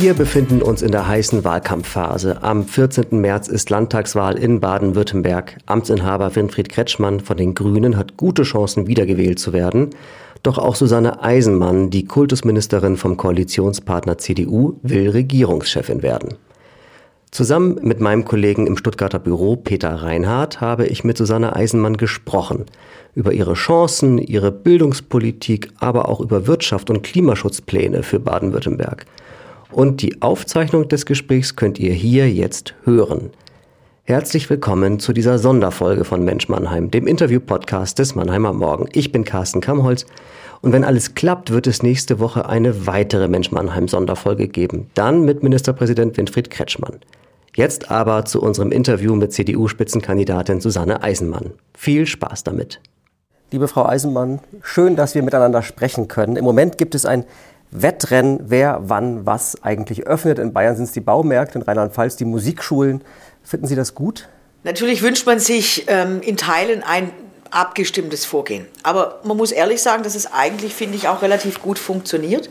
Wir befinden uns in der heißen Wahlkampfphase. Am 14. März ist Landtagswahl in Baden-Württemberg. Amtsinhaber Winfried Kretschmann von den Grünen hat gute Chancen, wiedergewählt zu werden. Doch auch Susanne Eisenmann, die Kultusministerin vom Koalitionspartner CDU, will Regierungschefin werden. Zusammen mit meinem Kollegen im Stuttgarter Büro Peter Reinhardt habe ich mit Susanne Eisenmann gesprochen über ihre Chancen, ihre Bildungspolitik, aber auch über Wirtschaft und Klimaschutzpläne für Baden-Württemberg. Und die Aufzeichnung des Gesprächs könnt ihr hier jetzt hören. Herzlich willkommen zu dieser Sonderfolge von Mensch Mannheim, dem Interview-Podcast des Mannheimer Morgen. Ich bin Carsten Kamholz und wenn alles klappt, wird es nächste Woche eine weitere Mensch Mannheim Sonderfolge geben. Dann mit Ministerpräsident Winfried Kretschmann. Jetzt aber zu unserem Interview mit CDU-Spitzenkandidatin Susanne Eisenmann. Viel Spaß damit. Liebe Frau Eisenmann, schön, dass wir miteinander sprechen können. Im Moment gibt es ein Wettrennen, wer wann was eigentlich öffnet. In Bayern sind es die Baumärkte, in Rheinland-Pfalz die Musikschulen. Finden Sie das gut? Natürlich wünscht man sich ähm, in Teilen ein abgestimmtes Vorgehen. Aber man muss ehrlich sagen, dass es eigentlich, finde ich, auch relativ gut funktioniert.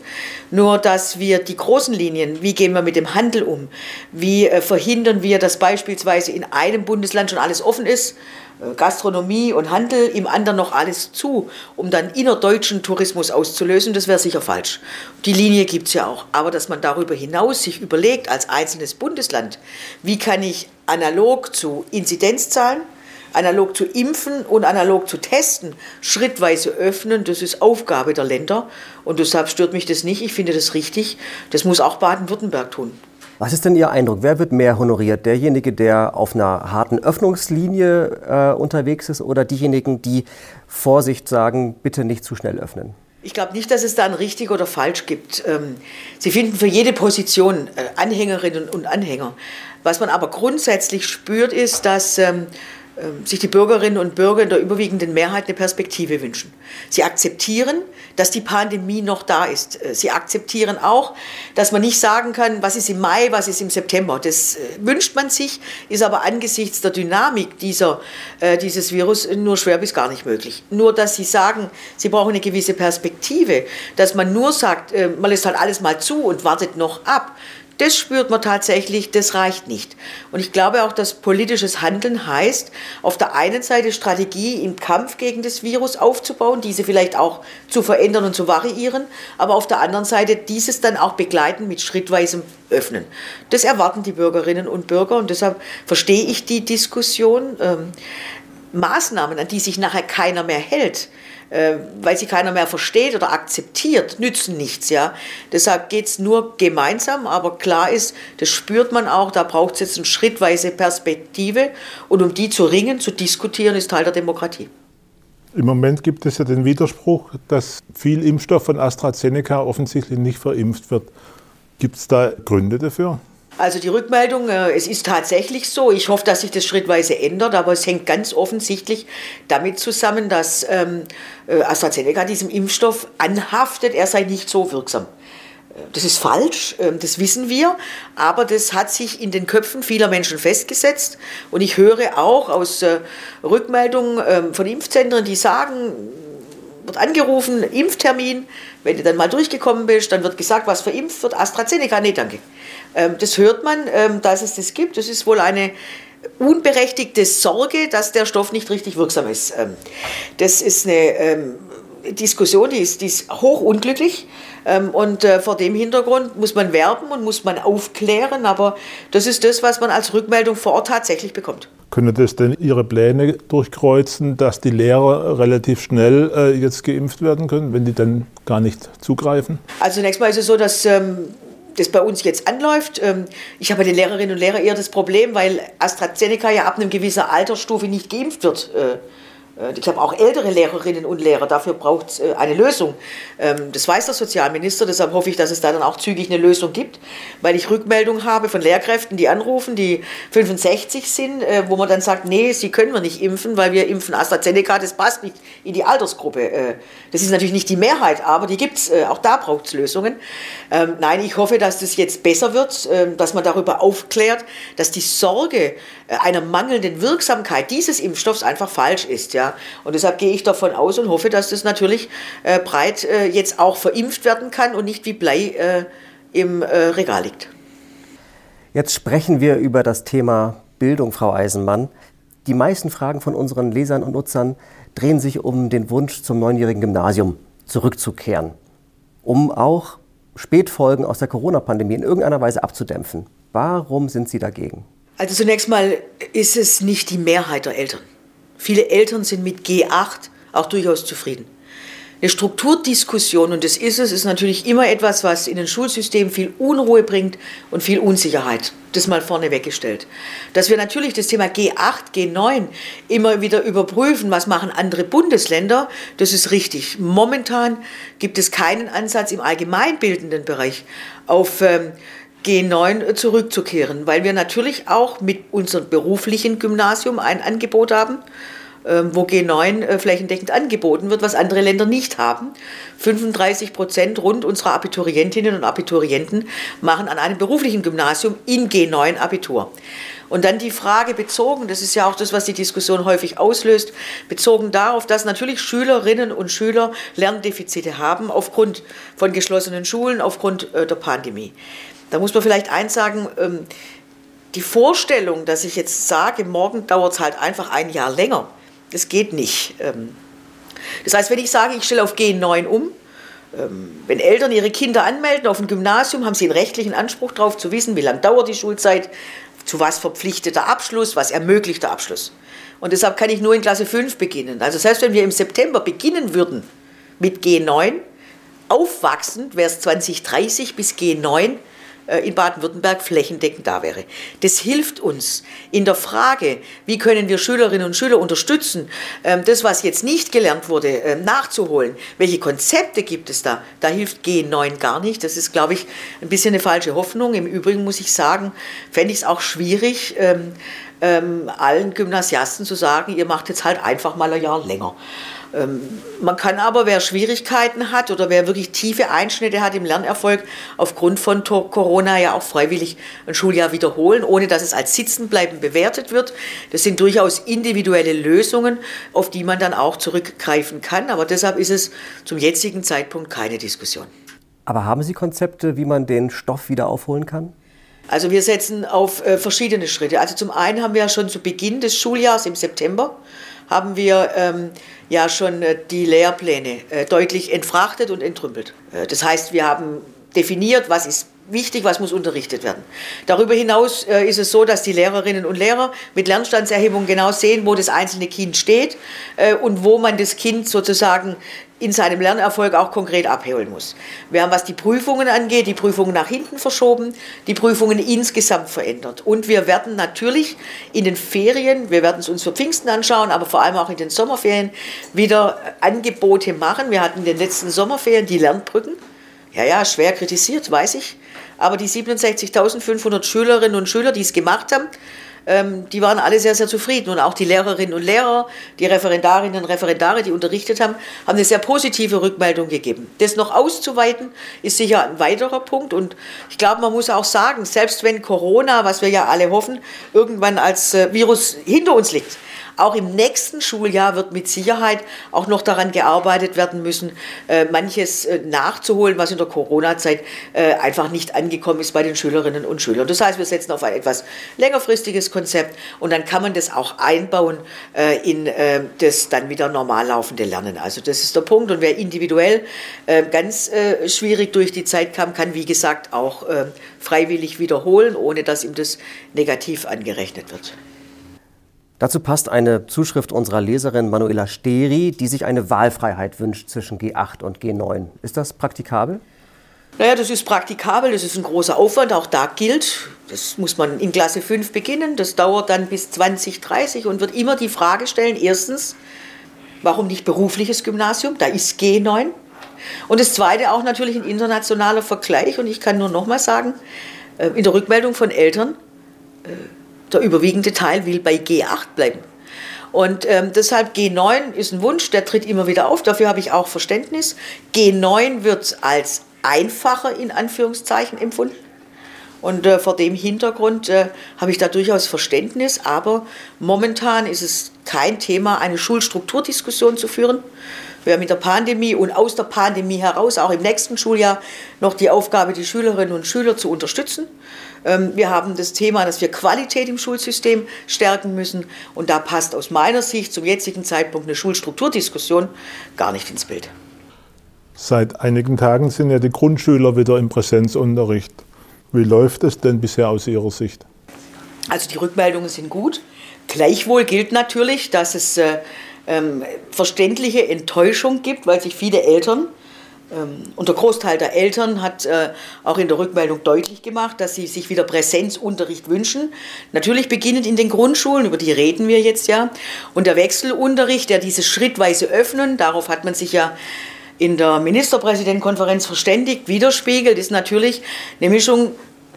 Nur, dass wir die großen Linien, wie gehen wir mit dem Handel um, wie äh, verhindern wir, dass beispielsweise in einem Bundesland schon alles offen ist, äh, Gastronomie und Handel, im anderen noch alles zu, um dann innerdeutschen Tourismus auszulösen, das wäre sicher falsch. Die Linie gibt es ja auch. Aber dass man darüber hinaus sich überlegt, als einzelnes Bundesland, wie kann ich analog zu Inzidenzzahlen, analog zu impfen und analog zu testen, schrittweise öffnen, das ist Aufgabe der Länder. Und deshalb stört mich das nicht. Ich finde das richtig. Das muss auch Baden-Württemberg tun. Was ist denn Ihr Eindruck? Wer wird mehr honoriert? Derjenige, der auf einer harten Öffnungslinie äh, unterwegs ist oder diejenigen, die Vorsicht sagen, bitte nicht zu schnell öffnen? Ich glaube nicht, dass es da ein richtig oder falsch gibt. Ähm, Sie finden für jede Position äh, Anhängerinnen und Anhänger. Was man aber grundsätzlich spürt, ist, dass ähm, sich die Bürgerinnen und Bürger in der überwiegenden Mehrheit eine Perspektive wünschen. Sie akzeptieren, dass die Pandemie noch da ist. Äh, sie akzeptieren auch, dass man nicht sagen kann, was ist im Mai, was ist im September. Das äh, wünscht man sich, ist aber angesichts der Dynamik dieser, äh, dieses Virus nur schwer bis gar nicht möglich. Nur, dass sie sagen, sie brauchen eine gewisse Perspektive, dass man nur sagt, man lässt halt alles mal zu und wartet noch ab das spürt man tatsächlich, das reicht nicht. Und ich glaube auch, dass politisches Handeln heißt, auf der einen Seite Strategie im Kampf gegen das Virus aufzubauen, diese vielleicht auch zu verändern und zu variieren, aber auf der anderen Seite dieses dann auch begleiten mit schrittweisem Öffnen. Das erwarten die Bürgerinnen und Bürger und deshalb verstehe ich die Diskussion. Maßnahmen, an die sich nachher keiner mehr hält, äh, weil sie keiner mehr versteht oder akzeptiert, nützen nichts. Ja? Deshalb geht es nur gemeinsam, aber klar ist, das spürt man auch, da braucht es jetzt eine schrittweise Perspektive und um die zu ringen, zu diskutieren, ist Teil der Demokratie. Im Moment gibt es ja den Widerspruch, dass viel Impfstoff von AstraZeneca offensichtlich nicht verimpft wird. Gibt es da Gründe dafür? Also die Rückmeldung, äh, es ist tatsächlich so. Ich hoffe, dass sich das schrittweise ändert, aber es hängt ganz offensichtlich damit zusammen, dass ähm, äh, AstraZeneca diesem Impfstoff anhaftet, er sei nicht so wirksam. Äh, das ist falsch, ähm, das wissen wir, aber das hat sich in den Köpfen vieler Menschen festgesetzt. Und ich höre auch aus Rückmeldungen ähm, von Impfzentren, die sagen, wird angerufen, Impftermin, wenn du dann mal durchgekommen bist, dann wird gesagt, was verimpft wird, AstraZeneca, nee, danke. Ähm, das hört man, ähm, dass es das gibt. Das ist wohl eine unberechtigte Sorge, dass der Stoff nicht richtig wirksam ist. Ähm, das ist eine Diskussion, die ist, die ist hoch unglücklich. Und äh, vor dem Hintergrund muss man werben und muss man aufklären. Aber das ist das, was man als Rückmeldung vor Ort tatsächlich bekommt. Können das denn Ihre Pläne durchkreuzen, dass die Lehrer relativ schnell äh, jetzt geimpft werden können, wenn die dann gar nicht zugreifen? Also zunächst mal ist es so, dass ähm, das bei uns jetzt anläuft. Ähm, ich habe den Lehrerinnen und Lehrern eher das Problem, weil AstraZeneca ja ab einer gewissen Altersstufe nicht geimpft wird. Äh, ich habe auch ältere Lehrerinnen und Lehrer, dafür braucht es äh, eine Lösung. Ähm, das weiß der Sozialminister, deshalb hoffe ich, dass es da dann auch zügig eine Lösung gibt, weil ich Rückmeldungen habe von Lehrkräften, die anrufen, die 65 sind, äh, wo man dann sagt, nee, sie können wir nicht impfen, weil wir impfen AstraZeneca, das passt nicht in die Altersgruppe. Das ist natürlich nicht die Mehrheit, aber die gibt es, auch da braucht es Lösungen. Ähm, nein, ich hoffe, dass das jetzt besser wird, ähm, dass man darüber aufklärt, dass die Sorge einer mangelnden Wirksamkeit dieses Impfstoffs einfach falsch ist. Ja? Und deshalb gehe ich davon aus und hoffe, dass das natürlich äh, breit äh, jetzt auch verimpft werden kann und nicht wie Blei äh, im äh, Regal liegt. Jetzt sprechen wir über das Thema Bildung, Frau Eisenmann. Die meisten Fragen von unseren Lesern und Nutzern drehen sich um den Wunsch, zum neunjährigen Gymnasium zurückzukehren, um auch Spätfolgen aus der Corona-Pandemie in irgendeiner Weise abzudämpfen. Warum sind Sie dagegen? Also zunächst mal ist es nicht die Mehrheit der Eltern. Viele Eltern sind mit G8 auch durchaus zufrieden. Eine Strukturdiskussion, und das ist es, ist natürlich immer etwas, was in ein Schulsystem viel Unruhe bringt und viel Unsicherheit. Das mal vorne weggestellt. Dass wir natürlich das Thema G8, G9 immer wieder überprüfen, was machen andere Bundesländer, das ist richtig. Momentan gibt es keinen Ansatz im allgemeinbildenden Bereich auf ähm, G9 zurückzukehren, weil wir natürlich auch mit unserem beruflichen Gymnasium ein Angebot haben ähm, wo G9 äh, flächendeckend angeboten wird, was andere Länder nicht haben. 35 Prozent rund unserer Abiturientinnen und Abiturienten machen an einem beruflichen Gymnasium in G9 Abitur. Und dann die Frage bezogen, das ist ja auch das, was die Diskussion häufig auslöst, bezogen darauf, dass natürlich Schülerinnen und Schüler Lerndefizite haben aufgrund von geschlossenen Schulen, aufgrund äh, der Pandemie. Da muss man vielleicht eins sagen, ähm, die Vorstellung, dass ich jetzt sage, morgen dauert es halt einfach ein Jahr länger, das geht nicht. Ähm, das heißt, wenn ich sage, ich stelle auf G9 um, ähm, wenn Eltern ihre Kinder anmelden auf ein Gymnasium, haben sie einen rechtlichen Anspruch darauf zu wissen, wie lange dauert die Schulzeit, zu was verpflichtet der Abschluss, was ermöglicht der Abschluss. Und deshalb kann ich nur in Klasse 5 beginnen. Also selbst wenn wir im September beginnen würden mit G9, aufwachsend wäre es 2030 bis G9 äh, in Baden-Württemberg flächendeckend da wäre. Das hilft uns in der Frage, wie können wir Schülerinnen und Schüler unterstützen, ähm, das, was jetzt nicht gelernt wurde, ähm, nachzuholen. Welche Konzepte gibt es da? Da hilft G9 gar nicht. Das ist, glaube ich, ein bisschen eine falsche Hoffnung. Im Übrigen muss ich sagen, fände ich es auch schwierig, ähm, allen Gymnasiasten zu sagen, ihr macht jetzt halt einfach mal ein Jahr länger. Ähm, man kann aber, wer Schwierigkeiten hat oder wer wirklich tiefe Einschnitte hat im Lernerfolg, aufgrund von Corona ja auch freiwillig ein Schuljahr wiederholen, ohne dass es als Sitzenbleiben bewertet wird. Das sind durchaus individuelle Lösungen, auf die man dann auch zurückgreifen kann. Aber deshalb ist es zum jetzigen Zeitpunkt keine Diskussion. Aber haben Sie Konzepte, wie man den Stoff wieder aufholen kann? Also wir setzen auf äh, verschiedene Schritte. Also zum einen haben wir ja schon zu Beginn des Schuljahres im September haben wir ähm, ja schon äh, die Lehrpläne äh, deutlich entfrachtet und entrümpelt. Äh, das heißt, wir haben definiert, was ist wichtig, was muss unterrichtet werden. Darüber hinaus äh, ist es so, dass die Lehrerinnen und Lehrer mit Lernstandserhebung genau sehen, wo das einzelne Kind steht äh, und wo man das Kind sozusagen in seinem Lernerfolg auch konkret abholen muss. Wir haben, was die Prüfungen angeht, die Prüfungen nach hinten verschoben, die Prüfungen insgesamt verändert. Und wir werden natürlich in den Ferien, wir werden es uns für Pfingsten anschauen, aber vor allem auch in den Sommerferien wieder Angebote machen. Wir hatten in den letzten Sommerferien die Lernbrücken. Ja, ja, schwer kritisiert, weiß ich. Aber die 67.500 Schülerinnen und Schüler, die es gemacht haben, ähm, die waren alle sehr, sehr zufrieden. Und auch die Lehrerinnen und Lehrer, die Referendarinnen und Referendare, die unterrichtet haben, haben eine sehr positive Rückmeldung gegeben. Das noch auszuweiten, ist sicher ein weiterer Punkt. Und ich glaube, man muss auch sagen, selbst wenn Corona, was wir ja alle hoffen, irgendwann als äh, Virus hinter uns liegt, auch im nächsten Schuljahr wird mit Sicherheit auch noch daran gearbeitet werden müssen, äh, manches äh, nachzuholen, was in der Corona-Zeit äh, einfach nicht angekommen ist bei den Schülerinnen und Schülern. Das heißt, wir setzen auf ein etwas längerfristiges Konzept und dann kann man das auch einbauen in das dann wieder normal laufende Lernen. Also das ist der Punkt. Und wer individuell ganz schwierig durch die Zeit kam, kann wie gesagt auch freiwillig wiederholen, ohne dass ihm das negativ angerechnet wird. Dazu passt eine Zuschrift unserer Leserin Manuela Steri, die sich eine Wahlfreiheit wünscht zwischen G8 und G9. Ist das praktikabel? Naja, das ist praktikabel, das ist ein großer Aufwand. Auch da gilt, das muss man in Klasse 5 beginnen, das dauert dann bis 2030 und wird immer die Frage stellen, erstens, warum nicht berufliches Gymnasium? Da ist G9. Und das Zweite auch natürlich ein internationaler Vergleich. Und ich kann nur noch mal sagen, äh, in der Rückmeldung von Eltern, äh, der überwiegende Teil will bei G8 bleiben. Und ähm, deshalb G9 ist ein Wunsch, der tritt immer wieder auf, dafür habe ich auch Verständnis. G9 wird als einfacher in Anführungszeichen empfunden. Und äh, vor dem Hintergrund äh, habe ich da durchaus Verständnis, aber momentan ist es kein Thema, eine Schulstrukturdiskussion zu führen. Wir haben in der Pandemie und aus der Pandemie heraus auch im nächsten Schuljahr noch die Aufgabe, die Schülerinnen und Schüler zu unterstützen. Ähm, wir haben das Thema, dass wir Qualität im Schulsystem stärken müssen. Und da passt aus meiner Sicht zum jetzigen Zeitpunkt eine Schulstrukturdiskussion gar nicht ins Bild. Seit einigen Tagen sind ja die Grundschüler wieder im Präsenzunterricht. Wie läuft es denn bisher aus Ihrer Sicht? Also die Rückmeldungen sind gut. Gleichwohl gilt natürlich, dass es äh, ähm, verständliche Enttäuschung gibt, weil sich viele Eltern ähm, und der Großteil der Eltern hat äh, auch in der Rückmeldung deutlich gemacht, dass sie sich wieder Präsenzunterricht wünschen. Natürlich beginnend in den Grundschulen, über die reden wir jetzt ja. Und der Wechselunterricht, der dieses schrittweise öffnen, darauf hat man sich ja in der Ministerpräsidentenkonferenz verständigt, widerspiegelt, ist natürlich eine Mischung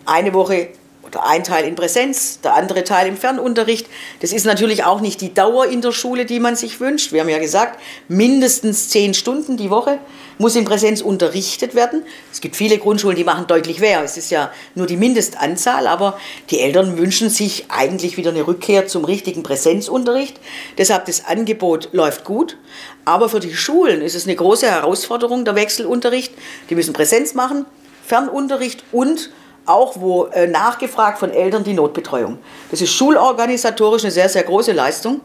eine Woche oder ein Teil in Präsenz, der andere Teil im Fernunterricht. Das ist natürlich auch nicht die Dauer in der Schule, die man sich wünscht. Wir haben ja gesagt, mindestens zehn Stunden die Woche muss in Präsenz unterrichtet werden. Es gibt viele Grundschulen, die machen deutlich mehr. Es ist ja nur die Mindestanzahl, aber die Eltern wünschen sich eigentlich wieder eine Rückkehr zum richtigen Präsenzunterricht. Deshalb das Angebot läuft gut. Aber für die Schulen ist es eine große Herausforderung, der Wechselunterricht. Die müssen Präsenz machen, Fernunterricht und auch wo äh, nachgefragt von Eltern die Notbetreuung. Das ist schulorganisatorisch eine sehr, sehr große Leistung.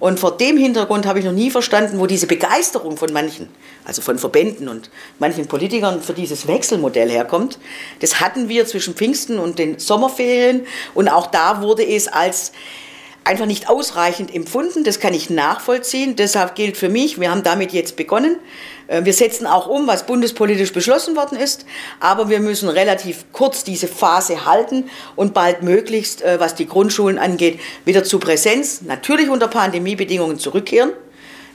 Und vor dem Hintergrund habe ich noch nie verstanden, wo diese Begeisterung von manchen, also von Verbänden und manchen Politikern für dieses Wechselmodell herkommt. Das hatten wir zwischen Pfingsten und den Sommerferien und auch da wurde es als einfach nicht ausreichend empfunden. Das kann ich nachvollziehen. Deshalb gilt für mich, wir haben damit jetzt begonnen. Äh, wir setzen auch um, was bundespolitisch beschlossen worden ist, aber wir müssen relativ kurz diese Phase halten und bald möglichst, äh, was die Grundschulen angeht, wieder zu Präsenz, natürlich unter Pandemiebedingungen zurückkehren,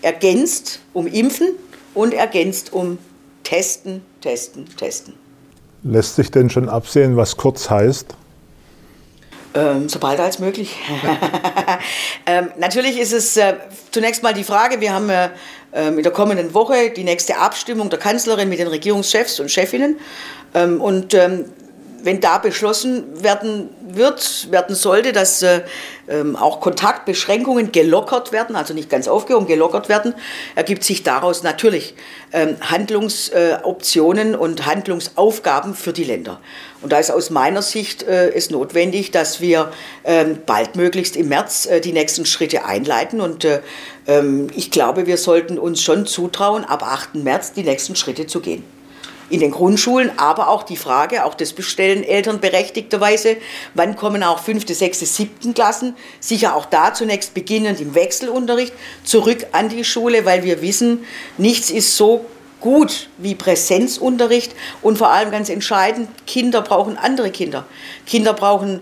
ergänzt um Impfen und ergänzt um Testen, Testen, Testen. Lässt sich denn schon absehen, was kurz heißt? Ähm, sobald als möglich. ähm, natürlich ist es äh, zunächst mal die Frage, wir haben äh, ähm, in der kommenden Woche die nächste Abstimmung der Kanzlerin mit den Regierungschefs und Chefinnen. Ähm, und ähm, wenn da beschlossen werden wird, werden sollte, dass äh, ähm, auch Kontaktbeschränkungen gelockert werden, also nicht ganz aufgehoben, gelockert werden, ergibt sich daraus natürlich ähm, Handlungsoptionen äh, und Handlungsaufgaben für die Länder. Und da ist aus meiner Sicht äh, es notwendig, dass wir ähm, baldmöglichst im März äh, die nächsten Schritte einleiten. Und äh, ähm, ich glaube, wir sollten uns schon zutrauen, ab 8. März die nächsten Schritte zu gehen in den Grundschulen, aber auch die Frage, auch das bestellen Eltern berechtigterweise, wann kommen auch fünfte, sechste, siebten Klassen, sicher auch da zunächst beginnend im Wechselunterricht, zurück an die Schule, weil wir wissen, nichts ist so gut wie Präsenzunterricht und vor allem ganz entscheidend, Kinder brauchen andere Kinder. Kinder brauchen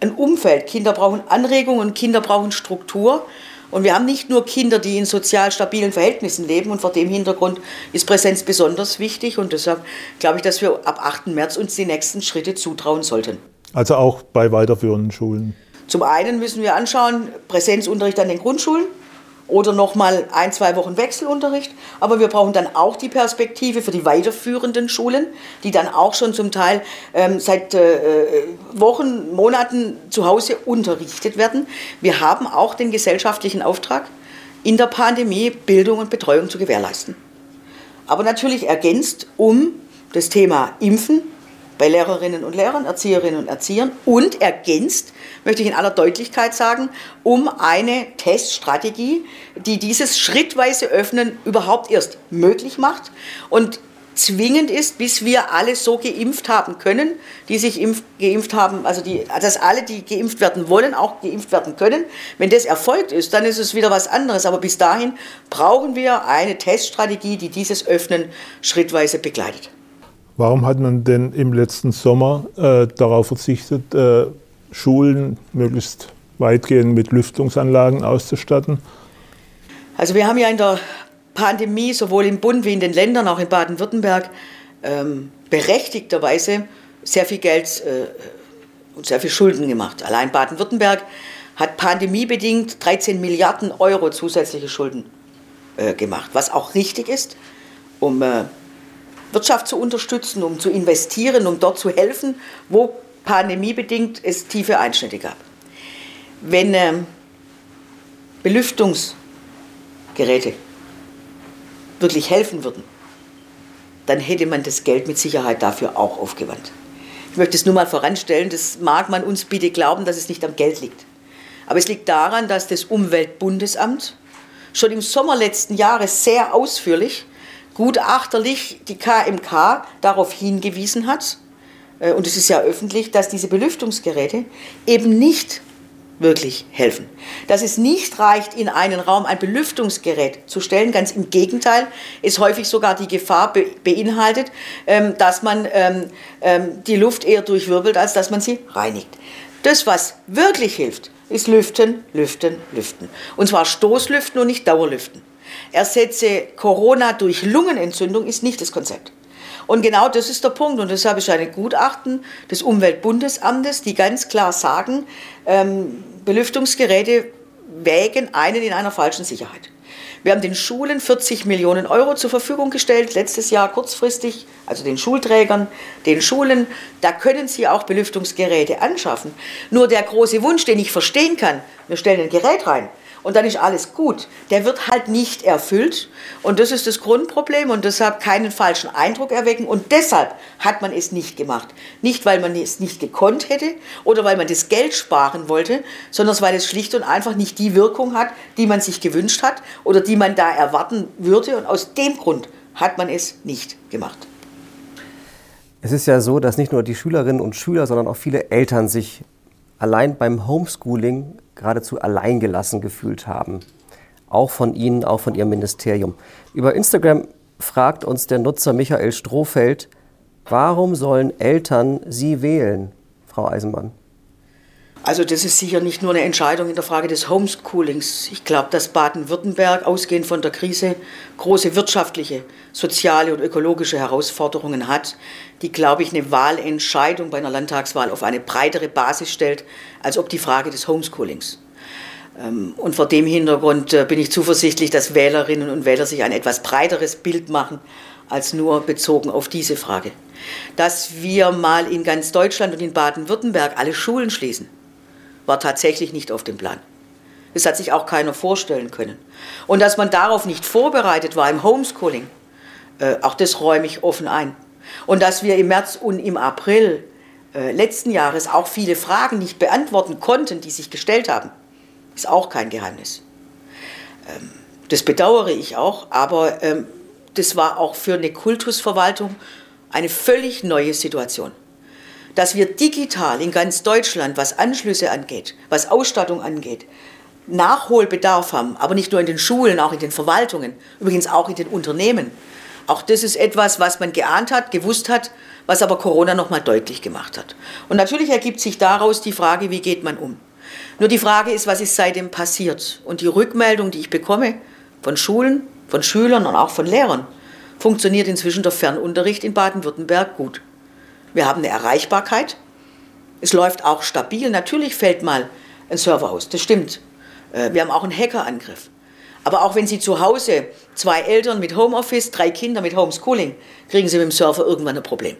ein Umfeld, Kinder brauchen Anregungen Kinder brauchen Struktur. Und wir haben nicht nur Kinder, die in sozial stabilen Verhältnissen leben und vor dem Hintergrund ist Präsenz besonders wichtig und deshalb glaube ich, dass wir ab 8. März uns die nächsten Schritte zutrauen sollten. Also auch bei weiterführenden Schulen? Zum einen müssen wir anschauen, Präsenzunterricht an den Grundschulen oder nochmal ein, zwei Wochen Wechselunterricht. Aber wir brauchen dann auch die Perspektive für die weiterführenden Schulen, die dann auch schon zum Teil ähm, seit äh, Wochen, Monaten zu Hause unterrichtet werden. Wir haben auch den gesellschaftlichen Auftrag, in der Pandemie Bildung und Betreuung zu gewährleisten. Aber natürlich ergänzt um das Thema Impfen, bei Lehrerinnen und Lehrern, Erzieherinnen und Erziehern und ergänzt, möchte ich in aller Deutlichkeit sagen, um eine Teststrategie, die dieses schrittweise Öffnen überhaupt erst möglich macht und zwingend ist, bis wir alle so geimpft haben können, die sich impf, geimpft haben, also die, dass alle, die geimpft werden wollen, auch geimpft werden können. Wenn das erfolgt ist, dann ist es wieder was anderes. Aber bis dahin brauchen wir eine Teststrategie, die dieses Öffnen schrittweise begleitet. Warum hat man denn im letzten Sommer äh, darauf verzichtet, äh, Schulen möglichst weitgehend mit Lüftungsanlagen auszustatten? Also wir haben ja in der Pandemie sowohl im Bund wie in den Ländern, auch in Baden-Württemberg, ähm, berechtigterweise sehr viel Geld äh, und sehr viel Schulden gemacht. Allein Baden-Württemberg hat pandemiebedingt 13 Milliarden Euro zusätzliche Schulden äh, gemacht, was auch richtig ist, um äh, Wirtschaft zu unterstützen, um zu investieren, um dort zu helfen, wo pandemiebedingt es tiefe Einschnitte gab. Wenn ähm, Belüftungsgeräte wirklich helfen würden, dann hätte man das Geld mit Sicherheit dafür auch aufgewandt. Ich möchte es nur mal voranstellen, das mag man uns bitte glauben, dass es nicht am Geld liegt. Aber es liegt daran, dass das Umweltbundesamt schon im Sommer letzten Jahres sehr ausführlich, gutachterlich die KMK darauf hingewiesen hat, äh, und es ist ja öffentlich, dass diese Belüftungsgeräte eben nicht wirklich helfen. Dass es nicht reicht, in einen Raum ein Belüftungsgerät zu stellen, ganz im Gegenteil, ist häufig sogar die Gefahr beinhaltet, ähm, dass man ähm, ähm, die Luft eher durchwirbelt, als dass man sie reinigt. Das, was wirklich hilft, ist Lüften, Lüften, Lüften. Und zwar Stoßlüften und nicht Dauerlüften. Ersetze Corona durch Lungenentzündung ist nicht das Konzept. Und genau das ist der Punkt. Und deshalb ist ein Gutachten des Umweltbundesamtes, die ganz klar sagen, ähm, Belüftungsgeräte wägen einen in einer falschen Sicherheit. Wir haben den Schulen 40 Millionen Euro zur Verfügung gestellt, letztes Jahr kurzfristig, also den Schulträgern, den Schulen. Da können sie auch Belüftungsgeräte anschaffen. Nur der große Wunsch, den ich verstehen kann, wir stellen ein Gerät rein und dann ist alles gut. Der wird halt nicht erfüllt und das ist das Grundproblem und deshalb keinen falschen Eindruck erwecken und deshalb hat man es nicht gemacht. Nicht, weil man es nicht gekonnt hätte oder weil man das Geld sparen wollte, sondern weil es schlicht und einfach nicht die Wirkung hat, die man sich gewünscht hat oder die man da erwarten würde und aus dem Grund hat man es nicht gemacht. Es ist ja so, dass nicht nur die Schülerinnen und Schüler, sondern auch viele Eltern sich allein beim Homeschooling geradezu alleingelassen gefühlt haben. Auch von Ihnen, auch von Ihrem Ministerium. Über Instagram fragt uns der Nutzer Michael Strohfeld, warum sollen Eltern Sie wählen, Frau Eisenmann? Also das ist sicher nicht nur eine Entscheidung in der Frage des Homeschoolings. Ich glaube, dass Baden-Württemberg, ausgehend von der Krise, große wirtschaftliche, soziale und ökologische Herausforderungen hat, die, glaube ich, eine Wahlentscheidung bei einer Landtagswahl auf eine breitere Basis stellt, als ob die Frage des Homeschoolings. Ähm, und vor dem Hintergrund äh, bin ich zuversichtlich, dass Wählerinnen und Wähler sich ein etwas breiteres Bild machen, als nur bezogen auf diese Frage. Dass wir mal in ganz Deutschland und in Baden-Württemberg alle Schulen schließen war tatsächlich nicht auf dem Plan. Das hat sich auch keiner vorstellen können. Und dass man darauf nicht vorbereitet war im Homeschooling, äh, auch das räume ich offen ein. Und dass wir im März und im April äh, letzten Jahres auch viele Fragen nicht beantworten konnten, die sich gestellt haben, ist auch kein Geheimnis. Ähm, das bedauere ich auch, aber ähm, das war auch für eine Kultusverwaltung eine völlig neue Situation dass wir digital in ganz Deutschland, was Anschlüsse angeht, was Ausstattung angeht, Nachholbedarf haben, aber nicht nur in den Schulen, auch in den Verwaltungen, übrigens auch in den Unternehmen. Auch das ist etwas, was man geahnt hat, gewusst hat, was aber Corona nochmal deutlich gemacht hat. Und natürlich ergibt sich daraus die Frage, wie geht man um? Nur die Frage ist, was ist seitdem passiert? Und die Rückmeldung, die ich bekomme von Schulen, von Schülern und auch von Lehrern, funktioniert inzwischen der Fernunterricht in Baden-Württemberg gut. Wir haben eine Erreichbarkeit. Es läuft auch stabil. Natürlich fällt mal ein Server aus, das stimmt. Äh, wir haben auch einen Hackerangriff. Aber auch wenn Sie zu Hause zwei Eltern mit Homeoffice, drei Kinder mit Homeschooling, kriegen Sie mit dem Server irgendwann ein Problem.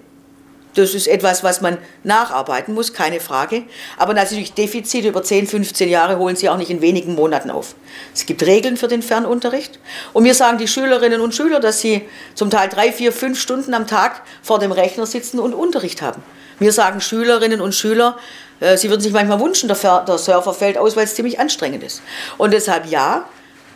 Das ist etwas, was man nacharbeiten muss, keine Frage. Aber natürlich Defizite über 10, 15 Jahre holen Sie auch nicht in wenigen Monaten auf. Es gibt Regeln für den Fernunterricht. Und mir sagen die Schülerinnen und Schüler, dass sie zum Teil drei, vier, fünf Stunden am Tag vor dem Rechner sitzen und Unterricht haben. Mir sagen Schülerinnen und Schüler, äh, sie würden sich manchmal wünschen, der, Surfer fällt aus, weil es ziemlich anstrengend ist. Und deshalb ja,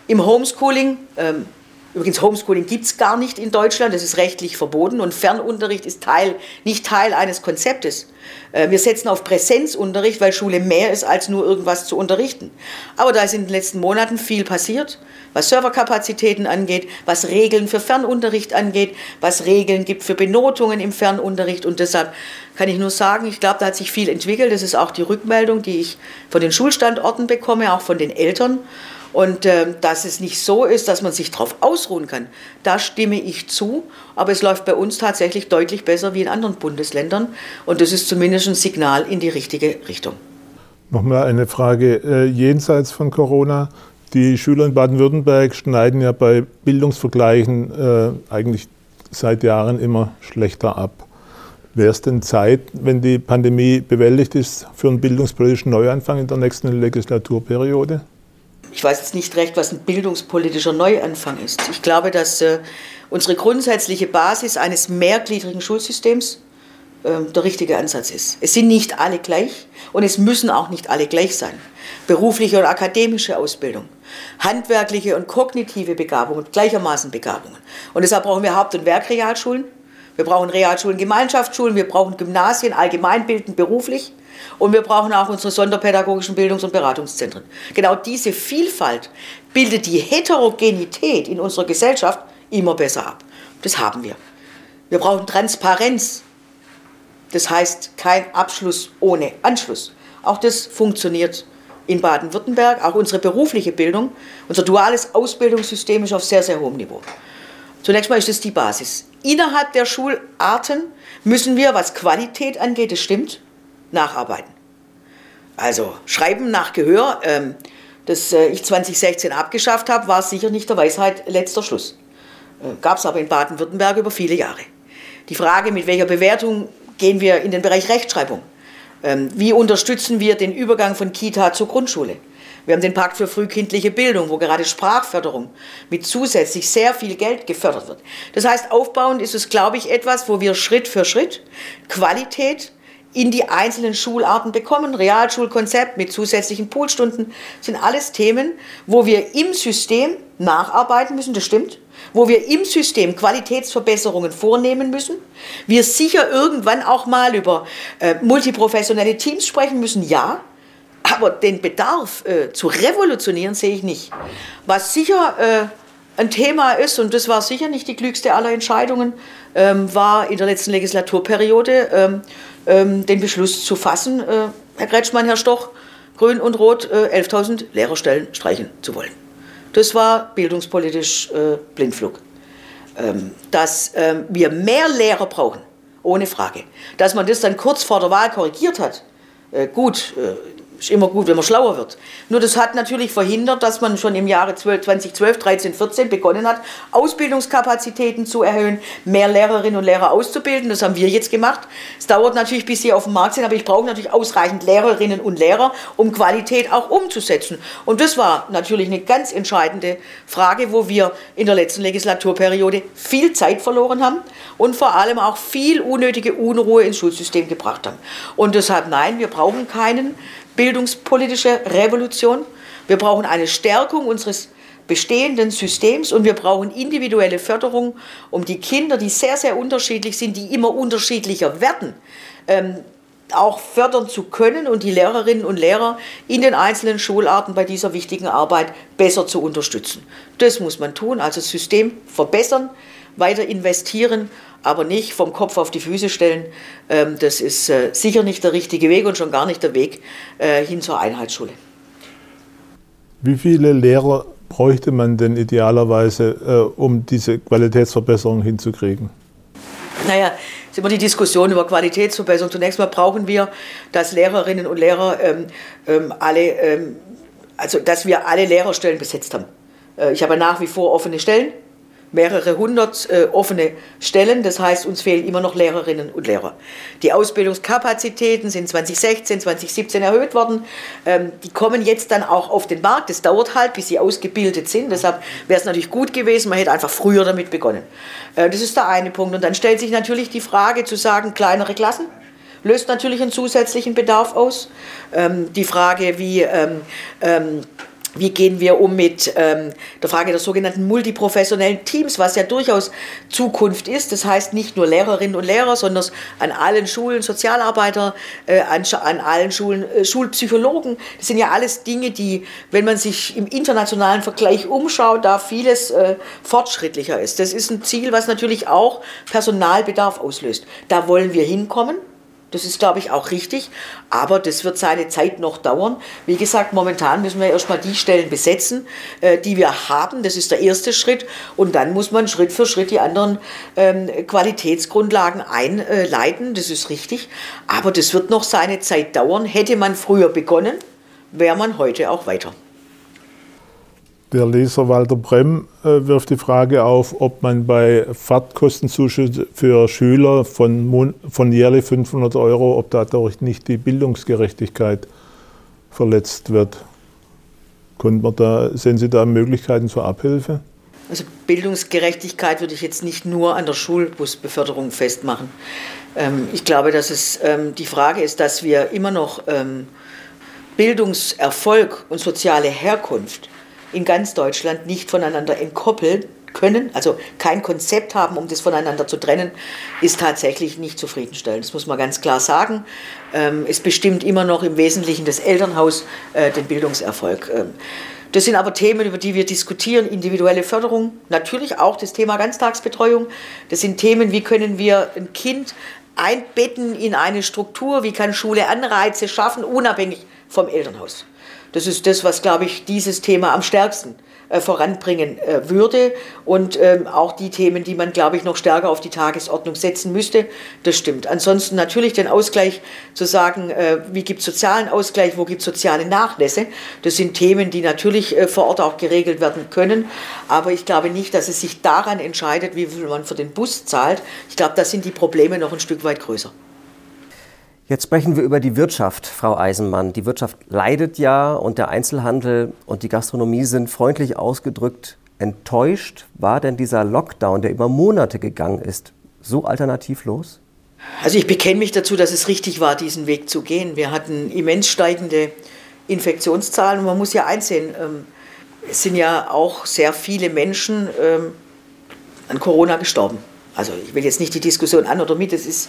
im Homeschooling ähm, Übrigens, Homeschooling gibt es gar nicht in Deutschland, das ist rechtlich verboten und Fernunterricht ist Teil, nicht Teil eines Konzeptes. Äh, wir setzen auf Präsenzunterricht, weil Schule mehr ist, als nur irgendwas zu unterrichten. Aber da ist in den letzten Monaten viel passiert, was Serverkapazitäten angeht, was Regeln für Fernunterricht angeht, was Regeln gibt für Benotungen im Fernunterricht. Und deshalb kann ich nur sagen, ich glaube, da hat sich viel entwickelt. Das ist auch die Rückmeldung, die ich von den Schulstandorten bekomme, auch von den Eltern. Und äh, dass es nicht so ist, dass man sich darauf ausruhen kann, da stimme ich zu. Aber es läuft bei uns tatsächlich deutlich besser wie in anderen Bundesländern. Und das ist zumindest ein Signal in die richtige Richtung. Nochmal eine Frage äh, jenseits von Corona. Die Schüler in Baden-Württemberg schneiden ja bei Bildungsvergleichen äh, eigentlich seit Jahren immer schlechter ab. Wäre es denn Zeit, wenn die Pandemie bewältigt ist, für einen bildungspolitischen Neuanfang in der nächsten Legislaturperiode? Ich weiß jetzt nicht recht, was ein bildungspolitischer Neuanfang ist. Ich glaube, dass äh, unsere grundsätzliche Basis eines mehrgliedrigen Schulsystems äh, der richtige Ansatz ist. Es sind nicht alle gleich und es müssen auch nicht alle gleich sein. Berufliche und akademische Ausbildung, handwerkliche und kognitive Begabungen, gleichermaßen Begabungen. Und deshalb brauchen wir Haupt- und Werkrealschulen. Wir brauchen Realschulen, Gemeinschaftsschulen, wir brauchen Gymnasien, allgemeinbildend, beruflich. Und wir brauchen auch unsere sonderpädagogischen Bildungs- und Beratungszentren. Genau diese Vielfalt bildet die Heterogenität in unserer Gesellschaft immer besser ab. Das haben wir. Wir brauchen Transparenz. Das heißt kein Abschluss ohne Anschluss. Auch das funktioniert in Baden-Württemberg. Auch unsere berufliche Bildung, unser duales Ausbildungssystem ist auf sehr, sehr hohem Niveau. Zunächst mal ist das die Basis. Innerhalb der Schularten müssen wir, was Qualität angeht, das stimmt, nacharbeiten. Also Schreiben nach Gehör, ähm, das äh, ich 2016 abgeschafft habe, war sicher nicht der Weisheit letzter Schluss. Äh, Gab es aber in Baden-Württemberg über viele Jahre. Die Frage, mit welcher Bewertung gehen wir in den Bereich Rechtschreibung? Ähm, wie unterstützen wir den Übergang von Kita zur Grundschule? Wir haben den Pakt für frühkindliche Bildung, wo gerade Sprachförderung mit zusätzlich sehr viel Geld gefördert wird. Das heißt, aufbauend ist es, glaube ich, etwas, wo wir Schritt für Schritt Qualität in die einzelnen Schularten bekommen. Realschulkonzept mit zusätzlichen Poolstunden sind alles Themen, wo wir im System nacharbeiten müssen, das stimmt. Wo wir im System Qualitätsverbesserungen vornehmen müssen. Wir sicher irgendwann auch mal über äh, multiprofessionelle Teams sprechen müssen, ja. Aber den Bedarf äh, zu revolutionieren sehe ich nicht. Was sicher äh, ein Thema ist, und das war sicher nicht die klügste aller Entscheidungen, ähm, war in der letzten Legislaturperiode ähm, ähm, den Beschluss zu fassen, äh, Herr Kretschmann, Herr Stoch, Grün und Rot, äh, 11.000 Lehrerstellen streichen zu wollen. Das war bildungspolitisch äh, Blindflug. Ähm, dass ähm, wir mehr Lehrer brauchen, ohne Frage. Dass man das dann kurz vor der Wahl korrigiert hat, äh, gut, äh, ist immer gut, wenn man schlauer wird. Nur das hat natürlich verhindert, dass man schon im Jahre 2012, 13, 14 begonnen hat, Ausbildungskapazitäten zu erhöhen, mehr Lehrerinnen und Lehrer auszubilden. Das haben wir jetzt gemacht. Es dauert natürlich, bis sie auf dem Markt sind, aber ich brauche natürlich ausreichend Lehrerinnen und Lehrer, um Qualität auch umzusetzen. Und das war natürlich eine ganz entscheidende Frage, wo wir in der letzten Legislaturperiode viel Zeit verloren haben und vor allem auch viel unnötige Unruhe ins Schulsystem gebracht haben. Und deshalb nein, wir brauchen keinen bildungspolitische Revolution. Wir brauchen eine Stärkung unseres bestehenden Systems und wir brauchen individuelle Förderung, um die Kinder, die sehr, sehr unterschiedlich sind, die immer unterschiedlicher werden, ähm, auch fördern zu können und die Lehrerinnen und Lehrer in den einzelnen Schularten bei dieser wichtigen Arbeit besser zu unterstützen. Das muss man tun, also das System verbessern, weiter investieren, aber nicht vom Kopf auf die Füße stellen. Ähm, das ist äh, sicher nicht der richtige Weg und schon gar nicht der Weg äh, hin zur Einheitsschule. Wie viele Lehrer bräuchte man denn idealerweise, äh, um diese Qualitätsverbesserung hinzukriegen? Naja, es ist immer die Diskussion über Qualitätsverbesserung. Zunächst mal brauchen wir, dass Lehrerinnen und Lehrer ähm, ähm, alle, ähm, also dass wir alle Lehrerstellen besetzt haben. Ich habe nach wie vor offene Stellen mehrere hundert äh, offene Stellen. Das heißt, uns fehlen immer noch Lehrerinnen und Lehrer. Die Ausbildungskapazitäten sind 2016, 2017 erhöht worden. Ähm, die kommen jetzt dann auch auf den Markt. Das dauert halt, bis sie ausgebildet sind. Deshalb wäre es natürlich gut gewesen, man hätte einfach früher damit begonnen. Äh, das ist der eine Punkt. Und dann stellt sich natürlich die Frage zu sagen, kleinere Klassen löst natürlich einen zusätzlichen Bedarf aus. Ähm, die Frage, wie ähm, ähm, wie gehen wir um mit ähm, der Frage der sogenannten multiprofessionellen Teams, was ja durchaus Zukunft ist. Das heißt nicht nur Lehrerinnen und Lehrer, sondern an allen Schulen Sozialarbeiter, äh, an, an, allen Schulen äh, Schulpsychologen. Das sind ja alles Dinge, die, wenn man sich im internationalen Vergleich umschaut, da vieles äh, fortschrittlicher ist. Das ist ein Ziel, was natürlich auch Personalbedarf auslöst. Da wollen wir hinkommen. Das ist, glaube ich, auch richtig. Aber das wird seine Zeit noch dauern. Wie gesagt, momentan müssen wir erstmal die Stellen besetzen, äh, die wir haben. Das ist der erste Schritt. Und dann muss man Schritt für Schritt die anderen ähm, Qualitätsgrundlagen einleiten. Das ist richtig. Aber das wird noch seine Zeit dauern. Hätte man früher begonnen, wäre man heute auch weiter. Der Leser Walter Brem äh, wirft die Frage auf, ob man bei Fahrtkostenzuschüsse für Schüler von, von jährlich 500 Euro, ob dadurch nicht die Bildungsgerechtigkeit verletzt wird. da, sehen Sie da Möglichkeiten zur Abhilfe? Also Bildungsgerechtigkeit würde ich jetzt nicht nur an der Schulbusbeförderung festmachen. Ähm, ich glaube, dass es ähm, die Frage ist, dass wir immer noch ähm, Bildungserfolg und soziale Herkunft in ganz Deutschland nicht voneinander entkoppeln können, also kein Konzept haben, um das voneinander zu trennen, ist tatsächlich nicht zufriedenstellend. Das muss man ganz klar sagen. Es bestimmt immer noch im Wesentlichen das Elternhaus äh, den Bildungserfolg. Das sind aber Themen, über die wir diskutieren. Individuelle Förderung, natürlich auch das Thema Ganztagsbetreuung. Das sind Themen, wie können wir ein Kind einbetten in eine Struktur, wie kann Schule Anreize schaffen, unabhängig vom Elternhaus. Das ist das, was, glaube ich, dieses Thema am stärksten äh, voranbringen äh, würde. Und ähm, auch die Themen, die man, glaube ich, noch stärker auf die Tagesordnung setzen müsste, das stimmt. Ansonsten natürlich den Ausgleich zu sagen, äh, wie gibt es sozialen Ausgleich, wo gibt es soziale Nachlässe. Das sind Themen, die natürlich vor Ort auch geregelt werden können. Aber ich glaube nicht, dass es sich daran entscheidet, wie viel man für den Bus zahlt. Ich glaube, da sind die Probleme noch ein Stück weit größer. Jetzt sprechen wir über die Wirtschaft, Frau Eisenmann. Die Wirtschaft leidet ja und der Einzelhandel und die Gastronomie sind freundlich ausgedrückt enttäuscht. War denn dieser Lockdown, der über Monate gegangen ist, so alternativlos? Also ich bekenne mich dazu, dass es richtig war, diesen Weg zu gehen. Wir hatten immens steigende Infektionszahlen und man muss ja einsehen, ähm, es sind ja auch sehr viele Menschen ähm, an Corona gestorben. Also ich will jetzt nicht die Diskussion an oder mit, es ist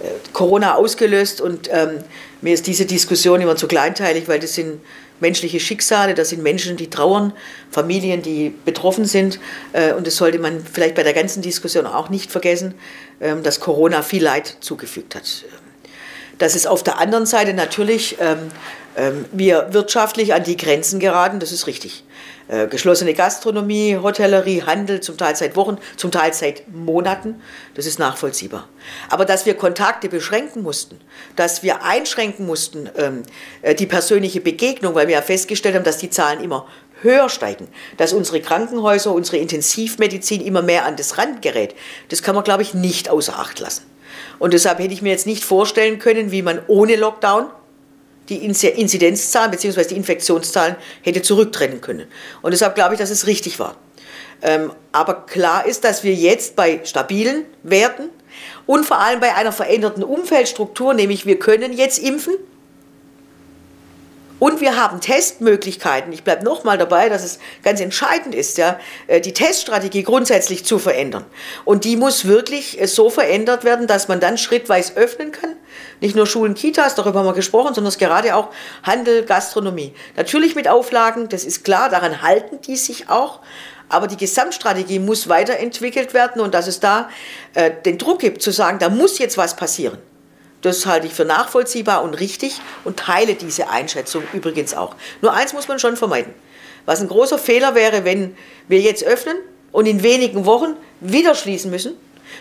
äh, Corona ausgelöst und ähm, mir ist diese Diskussion immer zu kleinteilig, weil das sind menschliche Schicksale, das sind Menschen, die trauern, Familien, die betroffen sind äh, und das sollte man vielleicht bei der ganzen Diskussion auch nicht vergessen, ähm, dass Corona viel Leid zugefügt hat. Dass es auf der anderen Seite natürlich ähm, ähm, wir wirtschaftlich an die Grenzen geraten, das ist richtig. Äh, geschlossene Gastronomie, Hotellerie, Handel, zum Teil seit Wochen, zum Teil seit Monaten. Das ist nachvollziehbar. Aber dass wir Kontakte beschränken mussten, dass wir einschränken mussten, ähm, äh, die persönliche Begegnung, weil wir ja festgestellt haben, dass die Zahlen immer höher steigen, dass unsere Krankenhäuser, unsere Intensivmedizin immer mehr an das Rand gerät, das kann man, glaube ich, nicht außer Acht lassen. Und deshalb hätte ich mir jetzt nicht vorstellen können, wie man ohne Lockdown die Inzidenzzahlen bzw. die Infektionszahlen hätte zurücktrennen können. Und deshalb glaube ich, dass es richtig war. Ähm, aber klar ist, dass wir jetzt bei stabilen Werten und vor allem bei einer veränderten Umfeldstruktur, nämlich wir können jetzt impfen, und wir haben Testmöglichkeiten. Ich bleibe nochmal dabei, dass es ganz entscheidend ist, ja, äh, die Teststrategie grundsätzlich zu verändern. Und die muss wirklich äh, so verändert werden, dass man dann schrittweise öffnen kann. Nicht nur Schulen, Kitas, darüber haben wir gesprochen, sondern gerade auch Handel, Gastronomie. Natürlich mit Auflagen, das ist klar, daran halten die sich auch. Aber die Gesamtstrategie muss weiterentwickelt werden und dass es da äh, den Druck gibt, zu sagen, da muss jetzt was passieren. Das halte ich für nachvollziehbar und richtig und teile diese Einschätzung übrigens auch. Nur eins muss man schon vermeiden. Was ein großer Fehler wäre, wenn wir jetzt öffnen und in wenigen Wochen wieder schließen müssen.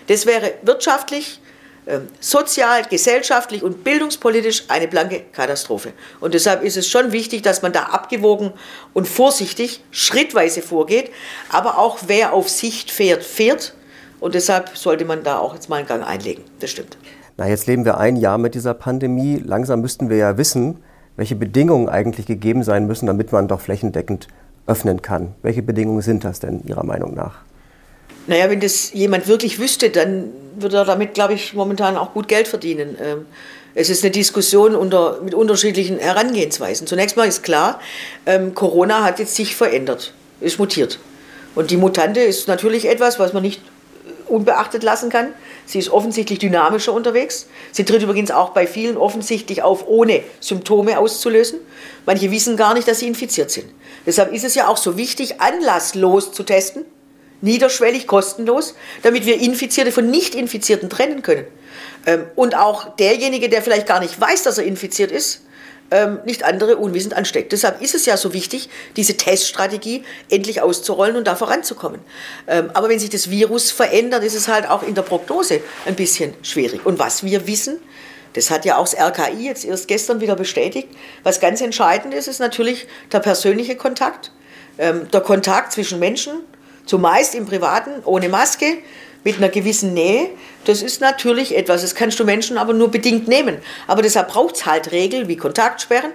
Das wäre wirtschaftlich, ähm, sozial, gesellschaftlich und bildungspolitisch eine blanke Katastrophe. Und deshalb ist es schon wichtig, dass man da abgewogen und vorsichtig, schrittweise vorgeht. Aber auch wer auf Sicht fährt, fährt. Und deshalb sollte man da auch jetzt mal einen Gang einlegen. Das stimmt. Na, jetzt leben wir ein Jahr mit dieser Pandemie. Langsam müssten wir ja wissen, welche Bedingungen eigentlich gegeben sein müssen, damit man doch flächendeckend öffnen kann. Welche Bedingungen sind das denn Ihrer Meinung nach? Naja, wenn das jemand wirklich wüsste, dann würde er damit, glaube ich, momentan auch gut Geld verdienen. Ähm, es ist eine Diskussion unter, mit unterschiedlichen Herangehensweisen. Zunächst mal ist klar, ähm, Corona hat jetzt sich verändert, ist mutiert. Und die Mutante ist natürlich etwas, was man nicht unbeachtet lassen kann. Sie ist offensichtlich dynamischer unterwegs. Sie tritt übrigens auch bei vielen offensichtlich auf, ohne Symptome auszulösen. Manche wissen gar nicht, dass sie infiziert sind. Deshalb ist es ja auch so wichtig, anlasslos zu testen, niederschwellig, kostenlos, damit wir Infizierte von Nicht-Infizierten trennen können. Ähm, und auch derjenige, der vielleicht gar nicht weiß, dass er infiziert ist, ähm, nicht andere unwissend ansteckt. Deshalb ist es ja so wichtig, diese Teststrategie endlich auszurollen und da voranzukommen. Ähm, aber wenn sich das Virus verändert, ist es halt auch in der Prognose ein bisschen schwierig. Und was wir wissen, das hat ja auch das RKI jetzt erst gestern wieder bestätigt, was ganz entscheidend ist, ist natürlich der persönliche Kontakt, ähm, der Kontakt zwischen Menschen, zumeist im Privaten, ohne Maske, mit einer gewissen Nähe, das ist natürlich etwas, das kannst du Menschen aber nur bedingt nehmen. Aber deshalb braucht es halt Regeln wie Kontaktsperren.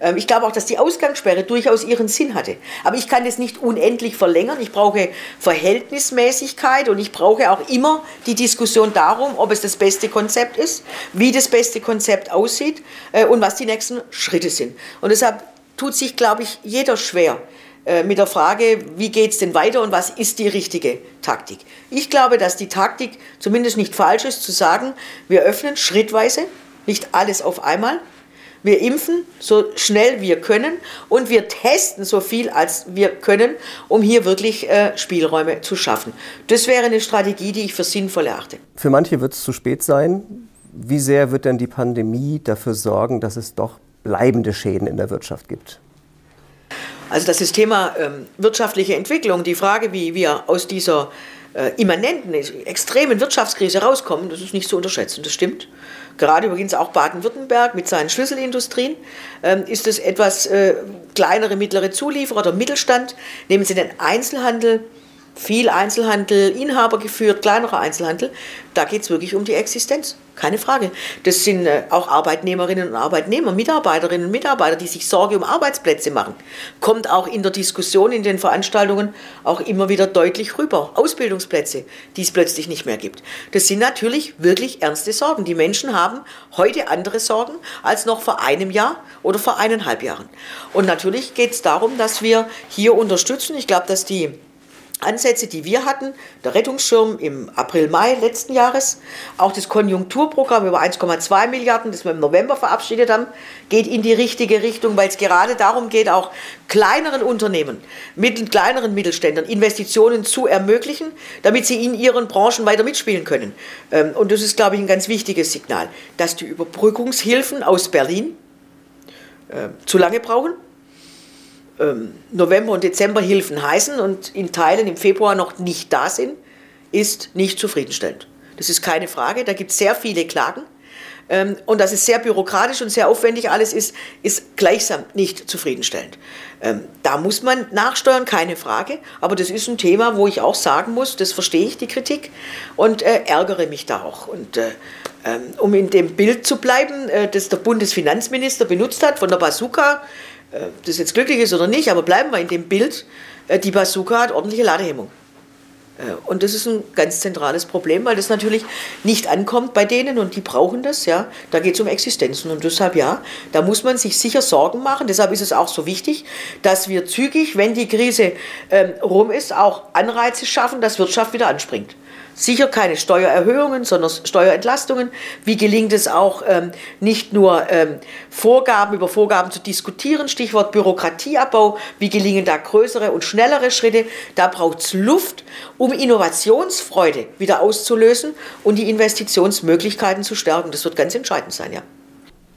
Ähm, ich glaube auch, dass die Ausgangssperre durchaus ihren Sinn hatte. Aber ich kann das nicht unendlich verlängern. Ich brauche Verhältnismäßigkeit und ich brauche auch immer die Diskussion darum, ob es das beste Konzept ist, wie das beste Konzept aussieht äh, und was die nächsten Schritte sind. Und deshalb tut sich, glaube ich, jeder schwer mit der Frage, wie geht es denn weiter und was ist die richtige Taktik. Ich glaube, dass die Taktik zumindest nicht falsch ist, zu sagen, wir öffnen schrittweise, nicht alles auf einmal. Wir impfen so schnell wir können und wir testen so viel als wir können, um hier wirklich äh, Spielräume zu schaffen. Das wäre eine Strategie, die ich für sinnvoll erachte. Für manche wird es zu spät sein. Wie sehr wird denn die Pandemie dafür sorgen, dass es doch bleibende Schäden in der Wirtschaft gibt? Also das ist Thema ähm, wirtschaftliche Entwicklung, die Frage, wie wir aus dieser äh, immanenten, extremen Wirtschaftskrise rauskommen, das ist nicht zu unterschätzen, das stimmt. Gerade übrigens auch Baden-Württemberg mit seinen Schlüsselindustrien ähm, ist es etwas äh, kleinere, mittlere Zulieferer oder Mittelstand. Nehmen Sie den Einzelhandel, viel Einzelhandel, Inhaber geführt, kleinerer Einzelhandel, da geht es wirklich um die Existenz. Keine Frage. Das sind äh, auch Arbeitnehmerinnen und Arbeitnehmer, Mitarbeiterinnen und Mitarbeiter, die sich Sorge um Arbeitsplätze machen. Kommt auch in der Diskussion, in den Veranstaltungen auch immer wieder deutlich rüber. Ausbildungsplätze, die es plötzlich nicht mehr gibt. Das sind natürlich wirklich ernste Sorgen. Die Menschen haben heute andere Sorgen als noch vor einem Jahr oder vor eineinhalb Jahren. Und natürlich geht es darum, dass wir hier unterstützen. Ich glaube, dass die Ansätze, die wir hatten, der Rettungsschirm im April, Mai letzten Jahres, auch das Konjunkturprogramm über 1,2 Milliarden, das wir im November verabschiedet haben, geht in die richtige Richtung, weil es gerade darum geht, auch kleineren Unternehmen, mittel, kleineren Mittelständern Investitionen zu ermöglichen, damit sie in ihren Branchen weiter mitspielen können. Ähm, und das ist, glaube ich, ein ganz wichtiges Signal, dass die Überbrückungshilfen aus Berlin äh, zu lange brauchen November- und Dezemberhilfen heißen und in Teilen im Februar noch nicht da sind, ist nicht zufriedenstellend. Das ist keine Frage. Da gibt es sehr viele Klagen. Ähm, und dass es sehr bürokratisch und sehr aufwendig alles ist, ist gleichsam nicht zufriedenstellend. Ähm, da muss man nachsteuern, keine Frage. Aber das ist ein Thema, wo ich auch sagen muss, das verstehe ich, die Kritik, und äh, ärgere mich da auch. Und äh, um in dem Bild zu bleiben, äh, das der Bundesfinanzminister benutzt hat von der Bazooka, das jetzt glücklich ist oder nicht, aber bleiben wir in dem Bild, äh, die Bazooka hat ordentliche Ladehemmung. Äh, und das ist ein ganz zentrales Problem, weil das natürlich nicht ankommt bei denen und die brauchen das, ja. Da geht es um Existenzen und deshalb ja, da muss man sich sicher Sorgen machen. Deshalb ist es auch so wichtig, dass wir zügig, wenn die Krise ähm, rum ist, auch Anreize schaffen, dass Wirtschaft wieder anspringt. Sicher keine Steuererhöhungen, sondern Steuerentlastungen. Wie gelingt es auch, ähm, nicht nur ähm, Vorgaben über Vorgaben zu diskutieren, Stichwort Bürokratieabbau, wie gelingen da größere und schnellere Schritte. Da braucht es Luft, um Innovationsfreude wieder auszulösen und die Investitionsmöglichkeiten zu stärken. Das wird ganz entscheidend sein, ja.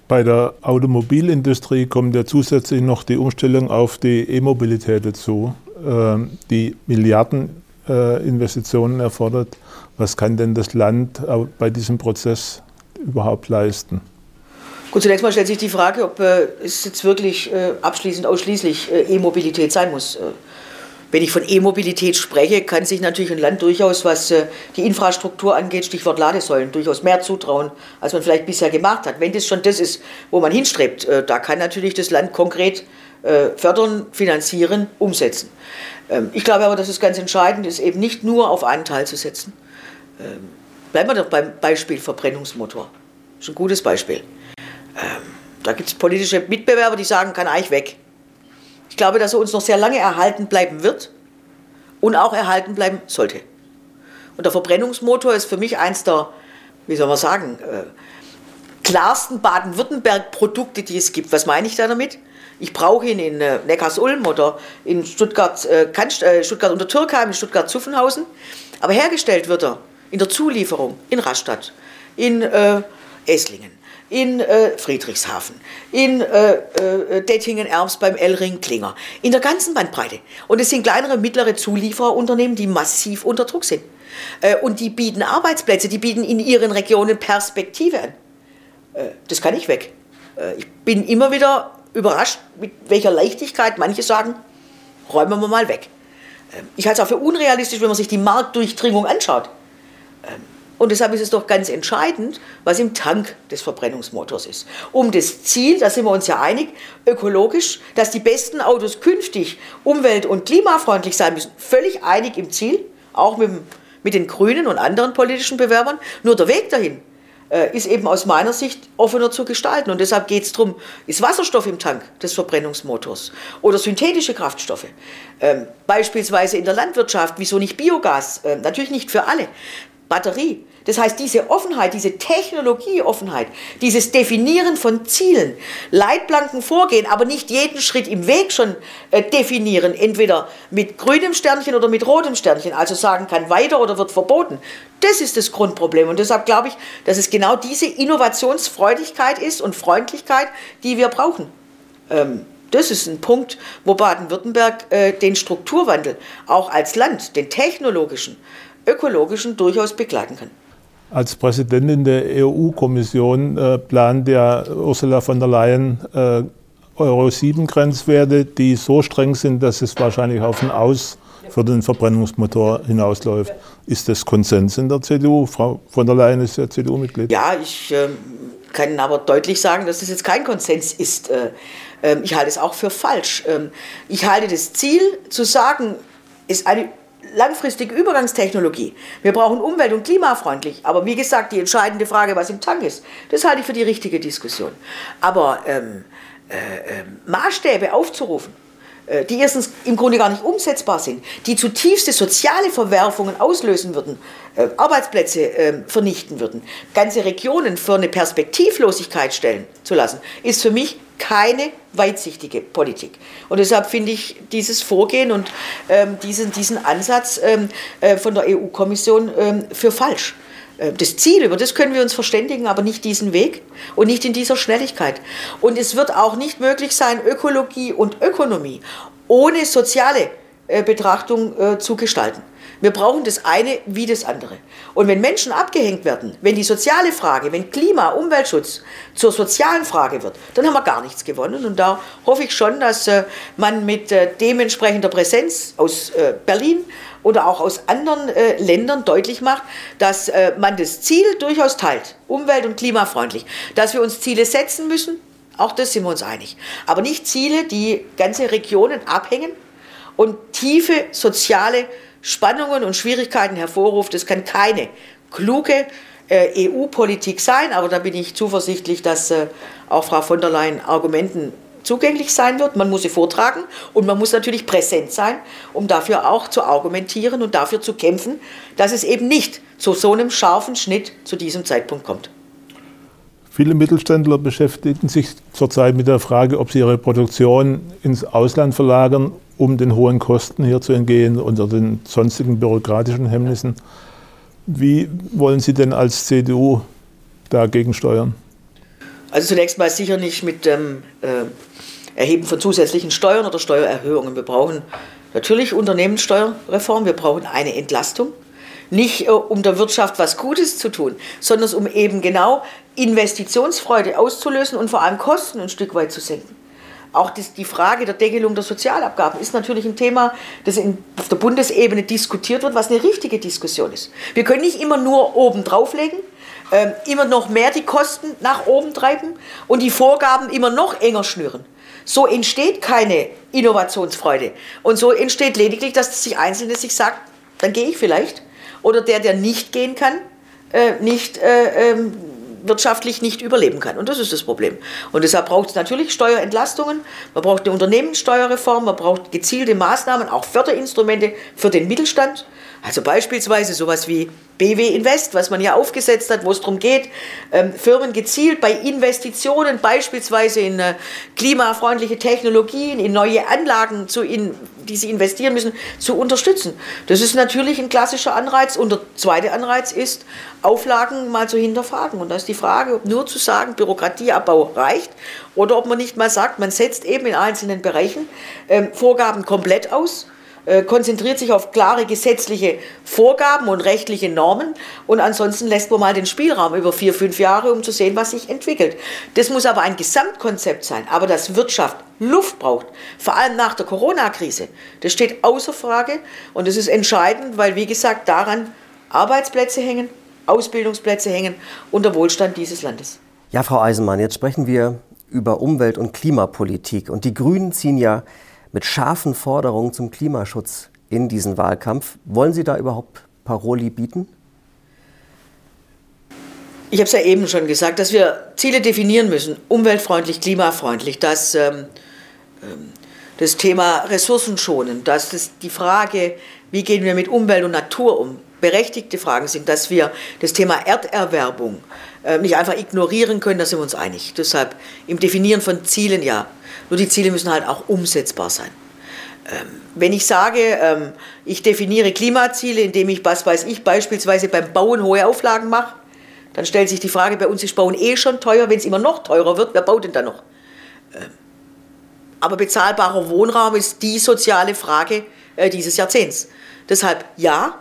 Bei der Automobilindustrie kommt ja zusätzlich noch die Umstellung auf die E-Mobilität dazu, ähm, die Milliarden äh, Investitionen erfordert. Was kann denn das Land bei diesem Prozess überhaupt leisten? Gut, zunächst mal stellt sich die Frage, ob äh, es jetzt wirklich äh, abschließend ausschließlich äh, E-Mobilität sein muss. Äh, wenn ich von E-Mobilität spreche, kann sich natürlich ein Land durchaus, was äh, die Infrastruktur angeht, Stichwort Ladesäulen, durchaus mehr zutrauen, als man vielleicht bisher gemacht hat. Wenn das schon das ist, wo man hinstrebt, da kann natürlich das Land konkret fördern, finanzieren, umsetzen. Ähm, ich glaube aber, dass es ganz entscheidend ist, eben nicht nur auf einen Teil zu setzen. Ähm, bleiben wir doch beim Beispiel Verbrennungsmotor. Das ist ein gutes Beispiel. Ähm, da gibt es politische Mitbewerber, die sagen, kann eigentlich weg. Ich glaube, dass er uns noch sehr lange erhalten bleiben wird und auch erhalten bleiben sollte. Und der Verbrennungsmotor ist für mich eins der, wie soll man sagen, äh, klarsten Baden-Württemberg-Produkte, die es gibt. Was meine ich da damit? Ich brauche ihn in äh, Neckarsulm oder in Stuttgart, äh, äh Stuttgart unter Türkheim, in Stuttgart Zuffenhausen. Aber hergestellt wird er in der Zulieferung in Rastatt, in äh, Esslingen, in äh, Friedrichshafen, in äh, äh, Dettingen-Erbs beim Elring Klinger, in der ganzen Bandbreite. Und es sind kleinere, mittlere Zulieferunternehmen, die massiv unter Druck sind. Äh, und die bieten Arbeitsplätze, die bieten in ihren Regionen Perspektive an. Äh, das kann ich weg. ich bin immer wieder überrascht, mit welcher Leichtigkeit manche sagen, räumen wir mal weg. Ich halte es auch für unrealistisch, wenn man sich die Marktdurchdringung anschaut. Und deshalb ist es doch ganz entscheidend, was im Tank des Verbrennungsmotors ist. Um das Ziel, da sind wir uns ja einig, ökologisch, dass die besten Autos künftig umwelt- und klimafreundlich sein müssen, völlig einig im Ziel, auch mit, mit den Grünen und anderen politischen Bewerbern. Nur der Weg dahin äh, ist eben aus meiner Sicht offener zu gestalten. Und deshalb geht es darum, ist Wasserstoff im Tank des Verbrennungsmotors oder synthetische Kraftstoffe. Ähm, beispielsweise in der Landwirtschaft, wieso nicht Biogas? Ähm, natürlich nicht für alle. Batterie. Das heißt, diese Offenheit, diese Technologieoffenheit, dieses Definieren von Zielen, Leitplanken vorgehen, aber nicht jeden Schritt im Weg schon äh, definieren, entweder mit grünem Sternchen oder mit rotem Sternchen, also sagen kann weiter oder wird verboten. Das ist das Grundproblem. Und deshalb glaube ich, dass es genau diese Innovationsfreudigkeit ist und Freundlichkeit, die wir brauchen. Ähm, das ist ein Punkt, wo Baden-Württemberg äh, den Strukturwandel auch als Land, den technologischen, ökologischen durchaus begleiten kann. Als Präsidentin der EU-Kommission äh, plant ja Ursula von der Leyen äh, Euro 7 Grenzwerte, die so streng sind, dass es wahrscheinlich auf ein Aus für den Verbrennungsmotor hinausläuft. Ist das Konsens in der CDU? Frau von der Leyen ist ja CDU-Mitglied. Ja, ich äh, kann aber deutlich sagen, dass das jetzt kein Konsens ist. Äh, ähm, ich halte es auch für falsch. Ähm, ich halte das Ziel zu sagen, ist eine langfristige Übergangstechnologie. Wir brauchen umwelt- und klimafreundlich. Aber wie gesagt, die entscheidende Frage, was im Tank ist, das halte ich für die richtige Diskussion. Aber ähm, äh, äh, Maßstäbe aufzurufen, die erstens im Grunde gar nicht umsetzbar sind, die zutiefste soziale Verwerfungen auslösen würden, äh, Arbeitsplätze äh, vernichten würden, ganze Regionen für eine Perspektivlosigkeit stellen zu lassen, ist für mich keine weitsichtige Politik. Und deshalb finde ich dieses Vorgehen und ähm, diesen, diesen Ansatz ähm, äh, von der EU-Kommission ähm, für falsch. Äh, das Ziel, über das können wir uns verständigen, aber nicht diesen Weg und nicht in dieser Schnelligkeit. Und es wird auch nicht möglich sein, Ökologie und Ökonomie ohne soziale äh, Betrachtung äh, zu gestalten. Wir brauchen das eine wie das andere. Und wenn Menschen abgehängt werden, wenn die soziale Frage, wenn Klima, Umweltschutz zur sozialen Frage wird, dann haben wir gar nichts gewonnen. Und da hoffe ich schon, dass man mit dementsprechender Präsenz aus Berlin oder auch aus anderen äh, Ländern deutlich macht, dass äh, man das Ziel durchaus teilt, umwelt- und klimafreundlich, dass wir uns Ziele setzen müssen, auch das sind wir uns einig. Aber nicht Ziele, die ganze Regionen abhängen und tiefe soziale Spannungen und Schwierigkeiten hervorruft. Das kann keine kluge äh, EU-Politik sein, aber da bin ich zuversichtlich, dass äh, auch Frau von der Leyen Argumenten zugänglich sein wird. Man muss sie vortragen und man muss natürlich präsent sein, um dafür auch zu argumentieren und dafür zu kämpfen, dass es eben nicht zu so einem scharfen Schnitt zu diesem Zeitpunkt kommt. Viele Mittelständler beschäftigen sich zurzeit mit der Frage, ob sie ihre Produktion ins Ausland verlagern um den hohen Kosten hier zu entgehen unter den sonstigen bürokratischen Hemmnissen. Wie wollen Sie denn als CDU dagegen steuern? Also zunächst mal sicher nicht mit dem äh, Erheben von zusätzlichen Steuern oder Steuererhöhungen. Wir brauchen natürlich Unternehmenssteuerreform, wir brauchen eine Entlastung. Nicht äh, um der Wirtschaft was Gutes zu tun, sondern um eben genau Investitionsfreude auszulösen und vor allem Kosten ein Stück weit zu senken. Auch die Frage der Deckelung der Sozialabgaben ist natürlich ein Thema, das auf der Bundesebene diskutiert wird, was eine richtige Diskussion ist. Wir können nicht immer nur oben drauflegen, äh, immer noch mehr die Kosten nach oben treiben und die Vorgaben immer noch enger schnüren. So entsteht keine Innovationsfreude. Und so entsteht lediglich, dass sich Einzelne sich sagt, dann gehe ich vielleicht. Oder der, der nicht gehen kann, äh, nicht äh, ähm, wirtschaftlich nicht überleben kann. Und das ist das Problem. Und deshalb braucht es natürlich Steuerentlastungen, man braucht eine Unternehmenssteuerreform, man braucht gezielte Maßnahmen, auch Förderinstrumente für den Mittelstand. Also beispielsweise sowas wie BW Invest, was man ja aufgesetzt hat, wo es darum geht, ähm, Firmen gezielt bei Investitionen, beispielsweise in äh, klimafreundliche Technologien, in neue Anlagen, zu in, die sie investieren müssen, zu unterstützen. Das ist natürlich ein klassischer Anreiz. Und der zweite Anreiz ist, Auflagen mal zu hinterfragen. Und da ist die Frage, ob nur zu sagen, Bürokratieabbau reicht oder ob man nicht mal sagt, man setzt eben in einzelnen Bereichen ähm, Vorgaben komplett aus konzentriert sich auf klare gesetzliche Vorgaben und rechtliche Normen und ansonsten lässt man mal den Spielraum über vier, fünf Jahre, um zu sehen, was sich entwickelt. Das muss aber ein Gesamtkonzept sein. Aber dass Wirtschaft Luft braucht, vor allem nach der Corona-Krise, das steht außer Frage und das ist entscheidend, weil, wie gesagt, daran Arbeitsplätze hängen, Ausbildungsplätze hängen und der Wohlstand dieses Landes. Ja, Frau Eisenmann, jetzt sprechen wir über Umwelt- und Klimapolitik. Und die Grünen ziehen ja mit scharfen Forderungen zum Klimaschutz in diesen Wahlkampf. Wollen Sie da überhaupt Paroli bieten? Ich habe es ja eben schon gesagt, dass wir Ziele definieren müssen, umweltfreundlich, klimafreundlich, dass ähm, ähm das Thema Ressourcenschonen, dass das die Frage, wie gehen wir mit Umwelt und Natur um, berechtigte Fragen sind, dass wir das Thema Erderwerbung äh, nicht einfach ignorieren können, da sind wir uns einig. Deshalb im Definieren von Zielen ja. Nur die Ziele müssen halt auch umsetzbar sein. Ähm, wenn ich sage, ähm, ich definiere Klimaziele, indem ich, was weiß ich, beispielsweise beim Bauen hohe Auflagen mache, dann stellt sich die Frage, bei uns ist Bauen eh schon teuer, wenn es immer noch teurer wird, wer baut denn da noch? Ähm, aber bezahlbarer Wohnraum ist die soziale Frage äh, dieses Jahrzehnts. Deshalb ja,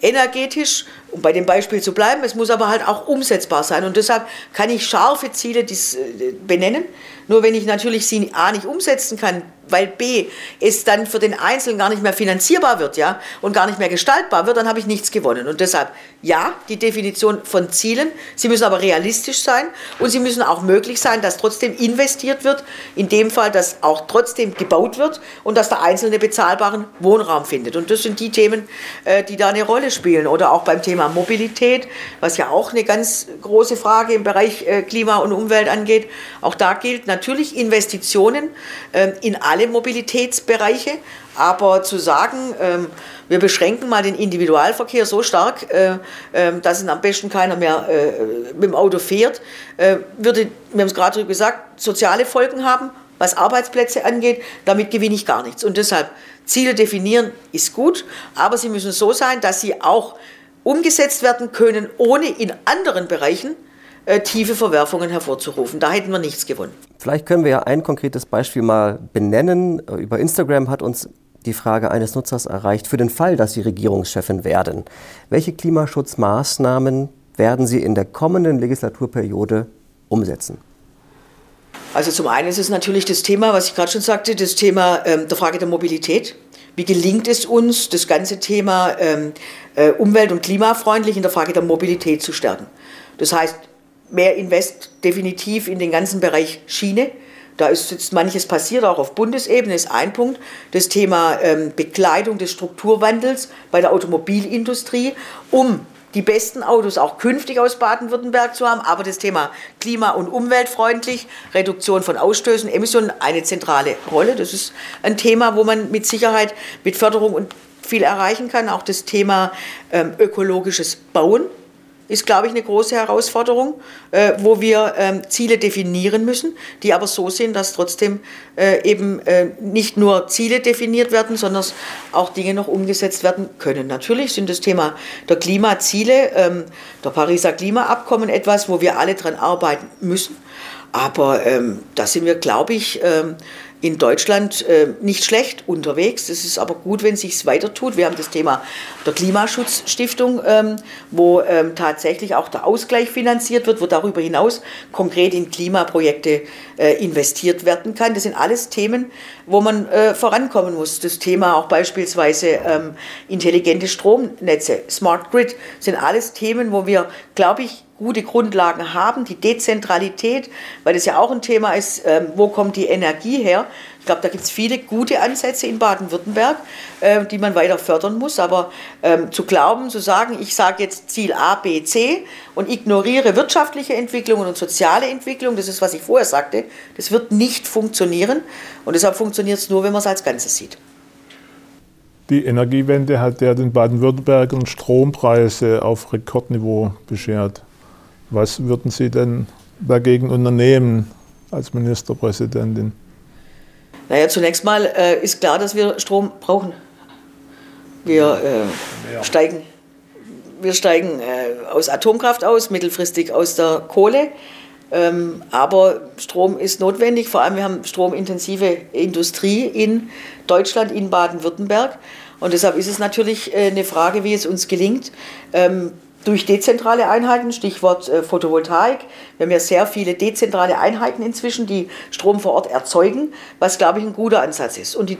energetisch, um bei dem Beispiel zu bleiben, es muss aber halt auch umsetzbar sein. Und deshalb kann ich scharfe Ziele äh, benennen. Nur wenn ich natürlich sie A nicht umsetzen kann, weil B es dann für den Einzelnen gar nicht mehr finanzierbar wird, ja, und gar nicht mehr gestaltbar wird, dann habe ich nichts gewonnen. Und deshalb, ja, die Definition von Zielen, sie müssen aber realistisch sein und sie müssen auch möglich sein, dass trotzdem investiert wird, in dem Fall, dass auch trotzdem gebaut wird und dass der Einzelne bezahlbaren Wohnraum findet. Und das sind die Themen, äh, die da eine Rolle spielen. Oder auch beim Thema Mobilität, was ja auch eine ganz große Frage im Bereich äh, Klima und Umwelt angeht. Auch da gilt natürlich Investitionen ähm, in alle Mobilitätsbereiche, aber zu sagen, ähm, wir beschränken mal den Individualverkehr so stark, äh, äh, dass am besten keiner mehr äh, mit dem Auto fährt, äh, würde, wir haben es gerade gesagt, soziale Folgen haben, was Arbeitsplätze angeht. Damit gewinne ich gar nichts. Und deshalb Ziele definieren ist gut, aber sie müssen so sein, dass sie auch umgesetzt werden können, ohne in anderen Bereichen äh, tiefe Verwerfungen hervorzurufen. Da hätten wir nichts gewonnen. Vielleicht können wir ja ein konkretes Beispiel mal benennen. Über Instagram hat uns die Frage eines Nutzers erreicht, für den Fall, dass Sie Regierungschefin werden. Welche Klimaschutzmaßnahmen werden Sie in der kommenden Legislaturperiode umsetzen? Also zum einen ist es natürlich das Thema, was ich gerade schon sagte, das Thema ähm, der Frage der Mobilität. Wie gelingt es uns, das ganze Thema ähm, äh, umwelt- und klimafreundlich in der Frage der Mobilität zu stärken? Das heißt, mehr Invest definitiv in den ganzen Bereich Schiene. Da ist jetzt manches passiert, auch auf Bundesebene ist ein Punkt. Das Thema ähm, Bekleidung des Strukturwandels bei der Automobilindustrie, um die besten Autos auch künftig aus Baden-Württemberg zu haben. Aber das Thema klima- und umweltfreundlich, Reduktion von Ausstößen, Emissionen, eine zentrale Rolle. Das ist ein Thema, wo man mit Sicherheit mit Förderung und viel erreichen kann. Auch das Thema ähm, ökologisches Bauen ist, glaube ich, eine große Herausforderung, äh, wo wir ähm, Ziele definieren müssen, die aber so sind, dass trotzdem äh, eben äh, nicht nur Ziele definiert werden, sondern auch Dinge noch umgesetzt werden können. Natürlich sind das Thema der Klimaziele, ähm, der Pariser Klimaabkommen etwas, wo wir alle dran arbeiten müssen. Aber ähm, da sind wir, glaube ich, ähm, in Deutschland äh, nicht schlecht unterwegs. Es ist aber gut, wenn sich weiter tut. Wir haben das Thema der Klimaschutzstiftung, ähm, wo ähm, tatsächlich auch der Ausgleich finanziert wird, wo darüber hinaus konkret in Klimaprojekte äh, investiert werden kann. Das sind alles Themen, wo man äh, vorankommen muss. Das Thema auch beispielsweise ähm, intelligente Stromnetze, Smart Grid, sind alles Themen, wo wir, glaube ich, gute Grundlagen haben, die Dezentralität, weil das ja auch ein Thema ist, ähm, wo kommt die Energie her. Ich glaube, da gibt es viele gute Ansätze in Baden-Württemberg, äh, die man weiter fördern muss. Aber ähm, zu glauben, zu sagen, ich sage jetzt Ziel A, B, C und ignoriere wirtschaftliche Entwicklung und soziale Entwicklung, das ist, was ich vorher sagte, das wird nicht funktionieren. Und deshalb funktioniert es nur, wenn man es als Ganzes sieht. Die Energiewende hat ja den Baden-Württembergern Strompreise auf Rekordniveau beschert. Was würden Sie denn dagegen unternehmen als Ministerpräsidentin? Naja, zunächst mal äh, ist klar, dass wir Strom brauchen. Wir äh, steigen, wir steigen äh, aus Atomkraft aus, mittelfristig aus der Kohle. Ähm, aber Strom ist notwendig, vor allem wir haben stromintensive Industrie in Deutschland, in Baden-Württemberg. Und deshalb ist es natürlich äh, eine Frage, wie es uns gelingt, ähm, durch dezentrale Einheiten, Stichwort äh, Photovoltaik. Wir haben ja sehr viele dezentrale Einheiten inzwischen, die Strom vor Ort erzeugen, was, glaube ich, ein guter Ansatz ist. Und die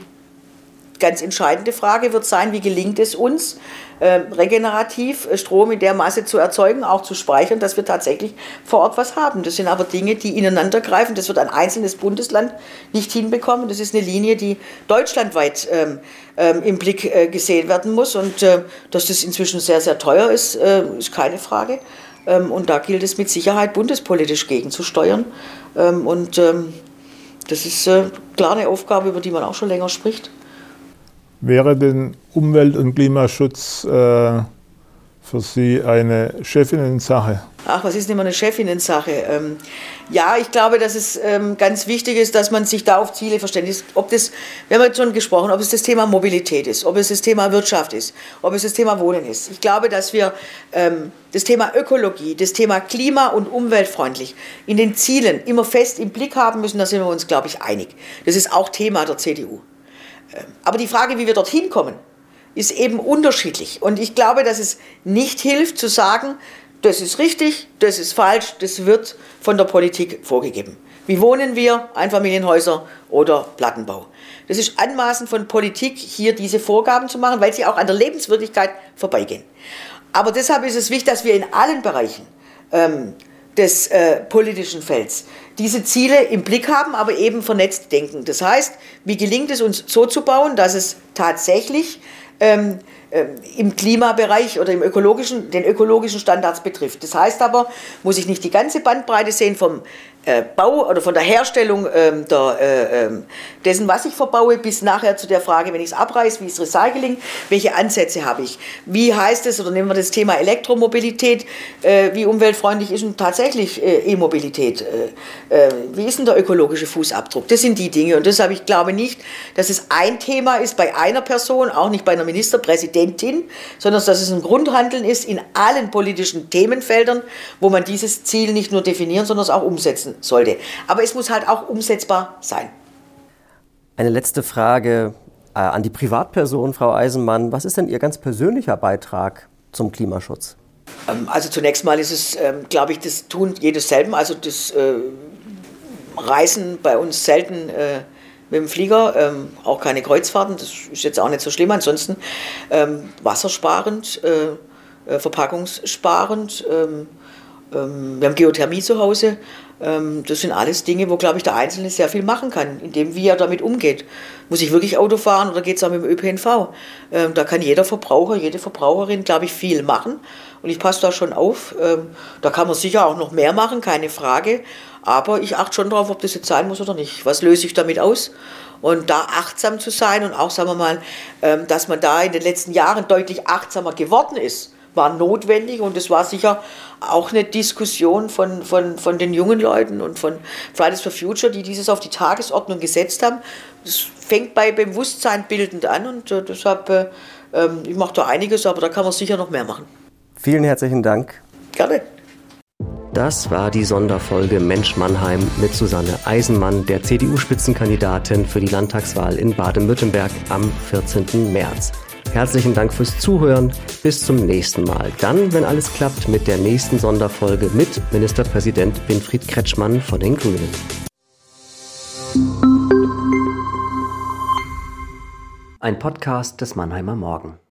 ganz entscheidende Frage wird sein, wie gelingt es uns, äh, regenerativ äh, Strom in der Masse zu erzeugen, auch zu speichern, dass wir tatsächlich vor Ort was haben. Das sind aber Dinge, die ineinander greifen. Das wird ein einzelnes Bundesland nicht hinbekommen. Das ist eine Linie, die deutschlandweit ähm, ähm, im Blick äh, gesehen werden muss. Und äh, dass das inzwischen sehr, sehr teuer ist, äh, ist keine Frage. Ähm, und da gilt es mit Sicherheit bundespolitisch gegenzusteuern. Ähm, und ähm, das ist äh, klar eine Aufgabe, über die man auch schon länger spricht. Wäre denn Umwelt- und Klimaschutz äh, für Sie eine Chefinnen-Sache? Ach, was ist denn immer eine Chefinnen-Sache? Ähm, ja, ich glaube, dass es ähm, ganz wichtig ist, dass man sich da auf Ziele verständigt. Ob das, wir haben jetzt schon gesprochen, ob es das Thema Mobilität ist, ob es das Thema Wirtschaft ist, ob es das Thema Wohnen ist. Ich glaube, dass wir ähm, das Thema Ökologie, das Thema Klima- und umweltfreundlich in den Zielen immer fest im Blick haben müssen. Da sind wir uns, glaube ich, einig. Das ist auch Thema der CDU. Aber die Frage, wie wir dorthin kommen, ist eben unterschiedlich. Und ich glaube, dass es nicht hilft zu sagen, das ist richtig, das ist falsch, das wird von der Politik vorgegeben. Wie wohnen wir? Einfamilienhäuser oder Plattenbau. Das ist anmaßend von Politik, hier diese Vorgaben zu machen, weil sie auch an der Lebenswirklichkeit vorbeigehen. Aber deshalb ist es wichtig, dass wir in allen Bereichen ähm, des äh, politischen Felds diese Ziele im Blick haben, aber eben vernetzt denken. Das heißt, wie gelingt es uns so zu bauen, dass es tatsächlich ähm, äh, im Klimabereich oder im ökologischen, den ökologischen Standards betrifft. Das heißt aber, muss ich nicht die ganze Bandbreite sehen vom Bau oder von der Herstellung ähm, der, äh, ähm, dessen, was ich verbaue, bis nachher zu der Frage, wenn ich es abreiße, wie ist Recycling, welche Ansätze habe ich? Wie heißt es, oder nehmen wir das Thema Elektromobilität, äh, wie umweltfreundlich ist denn tatsächlich äh, E-Mobilität? Äh, äh, wie ist denn der ökologische Fußabdruck? Das sind die Dinge und deshalb, ich glaube nicht, dass es ein Thema ist bei einer Person, auch nicht bei einer Ministerpräsidentin, sondern dass es ein Grundhandeln ist in allen politischen Themenfeldern, wo man dieses Ziel nicht nur definieren, sondern es auch umsetzen sollte. Aber es muss halt auch umsetzbar sein. Eine letzte Frage äh, an die Privatperson, Frau Eisenmann. Was ist denn Ihr ganz persönlicher Beitrag zum Klimaschutz? Ähm, also zunächst mal ist es, ähm, glaube ich, das tun jedes selben. Also das äh, Reisen bei uns selten äh, mit dem Flieger, ähm, auch keine Kreuzfahrten, das ist jetzt auch nicht so schlimm. Ansonsten ähm, wassersparend, äh, äh, verpackungssparend. Ähm, wir haben Geothermie zu Hause. Ähm, das sind alles Dinge, wo, glaube ich, der Einzelne sehr viel machen kann, indem wie er damit umgeht. Muss ich wirklich Auto fahren oder geht es auch mit dem ÖPNV? Ähm, da kann jeder Verbraucher, jede Verbraucherin, glaube ich, viel machen. Und ich passe da schon auf. Ähm, da kann man sicher auch noch mehr machen, keine Frage. Aber ich achte schon darauf, ob das jetzt sein muss oder nicht. Was löse ich damit aus? Und da achtsam zu sein und auch, sagen wir mal, dass man da in den letzten Jahren deutlich achtsamer geworden ist war notwendig und es war sicher auch eine Diskussion von, von, von den jungen Leuten und von Fridays for Future, die dieses auf die Tagesordnung gesetzt haben. Das fängt bei Bewusstsein bildend an und äh, deshalb, äh, äh, ich mache da einiges, aber da kann man sicher noch mehr machen. Vielen herzlichen Dank. Gerne. Das war die Sonderfolge Mensch Mannheim mit Susanne Eisenmann, der CDU-Spitzenkandidatin für die Landtagswahl in Baden-Württemberg am 14. März. Herzlichen Dank fürs Zuhören. Bis zum nächsten Mal. Dann, wenn alles klappt, mit der nächsten Sonderfolge mit Ministerpräsident Winfried Kretschmann von den Grünen. Ein Podcast des Mannheimer Morgen.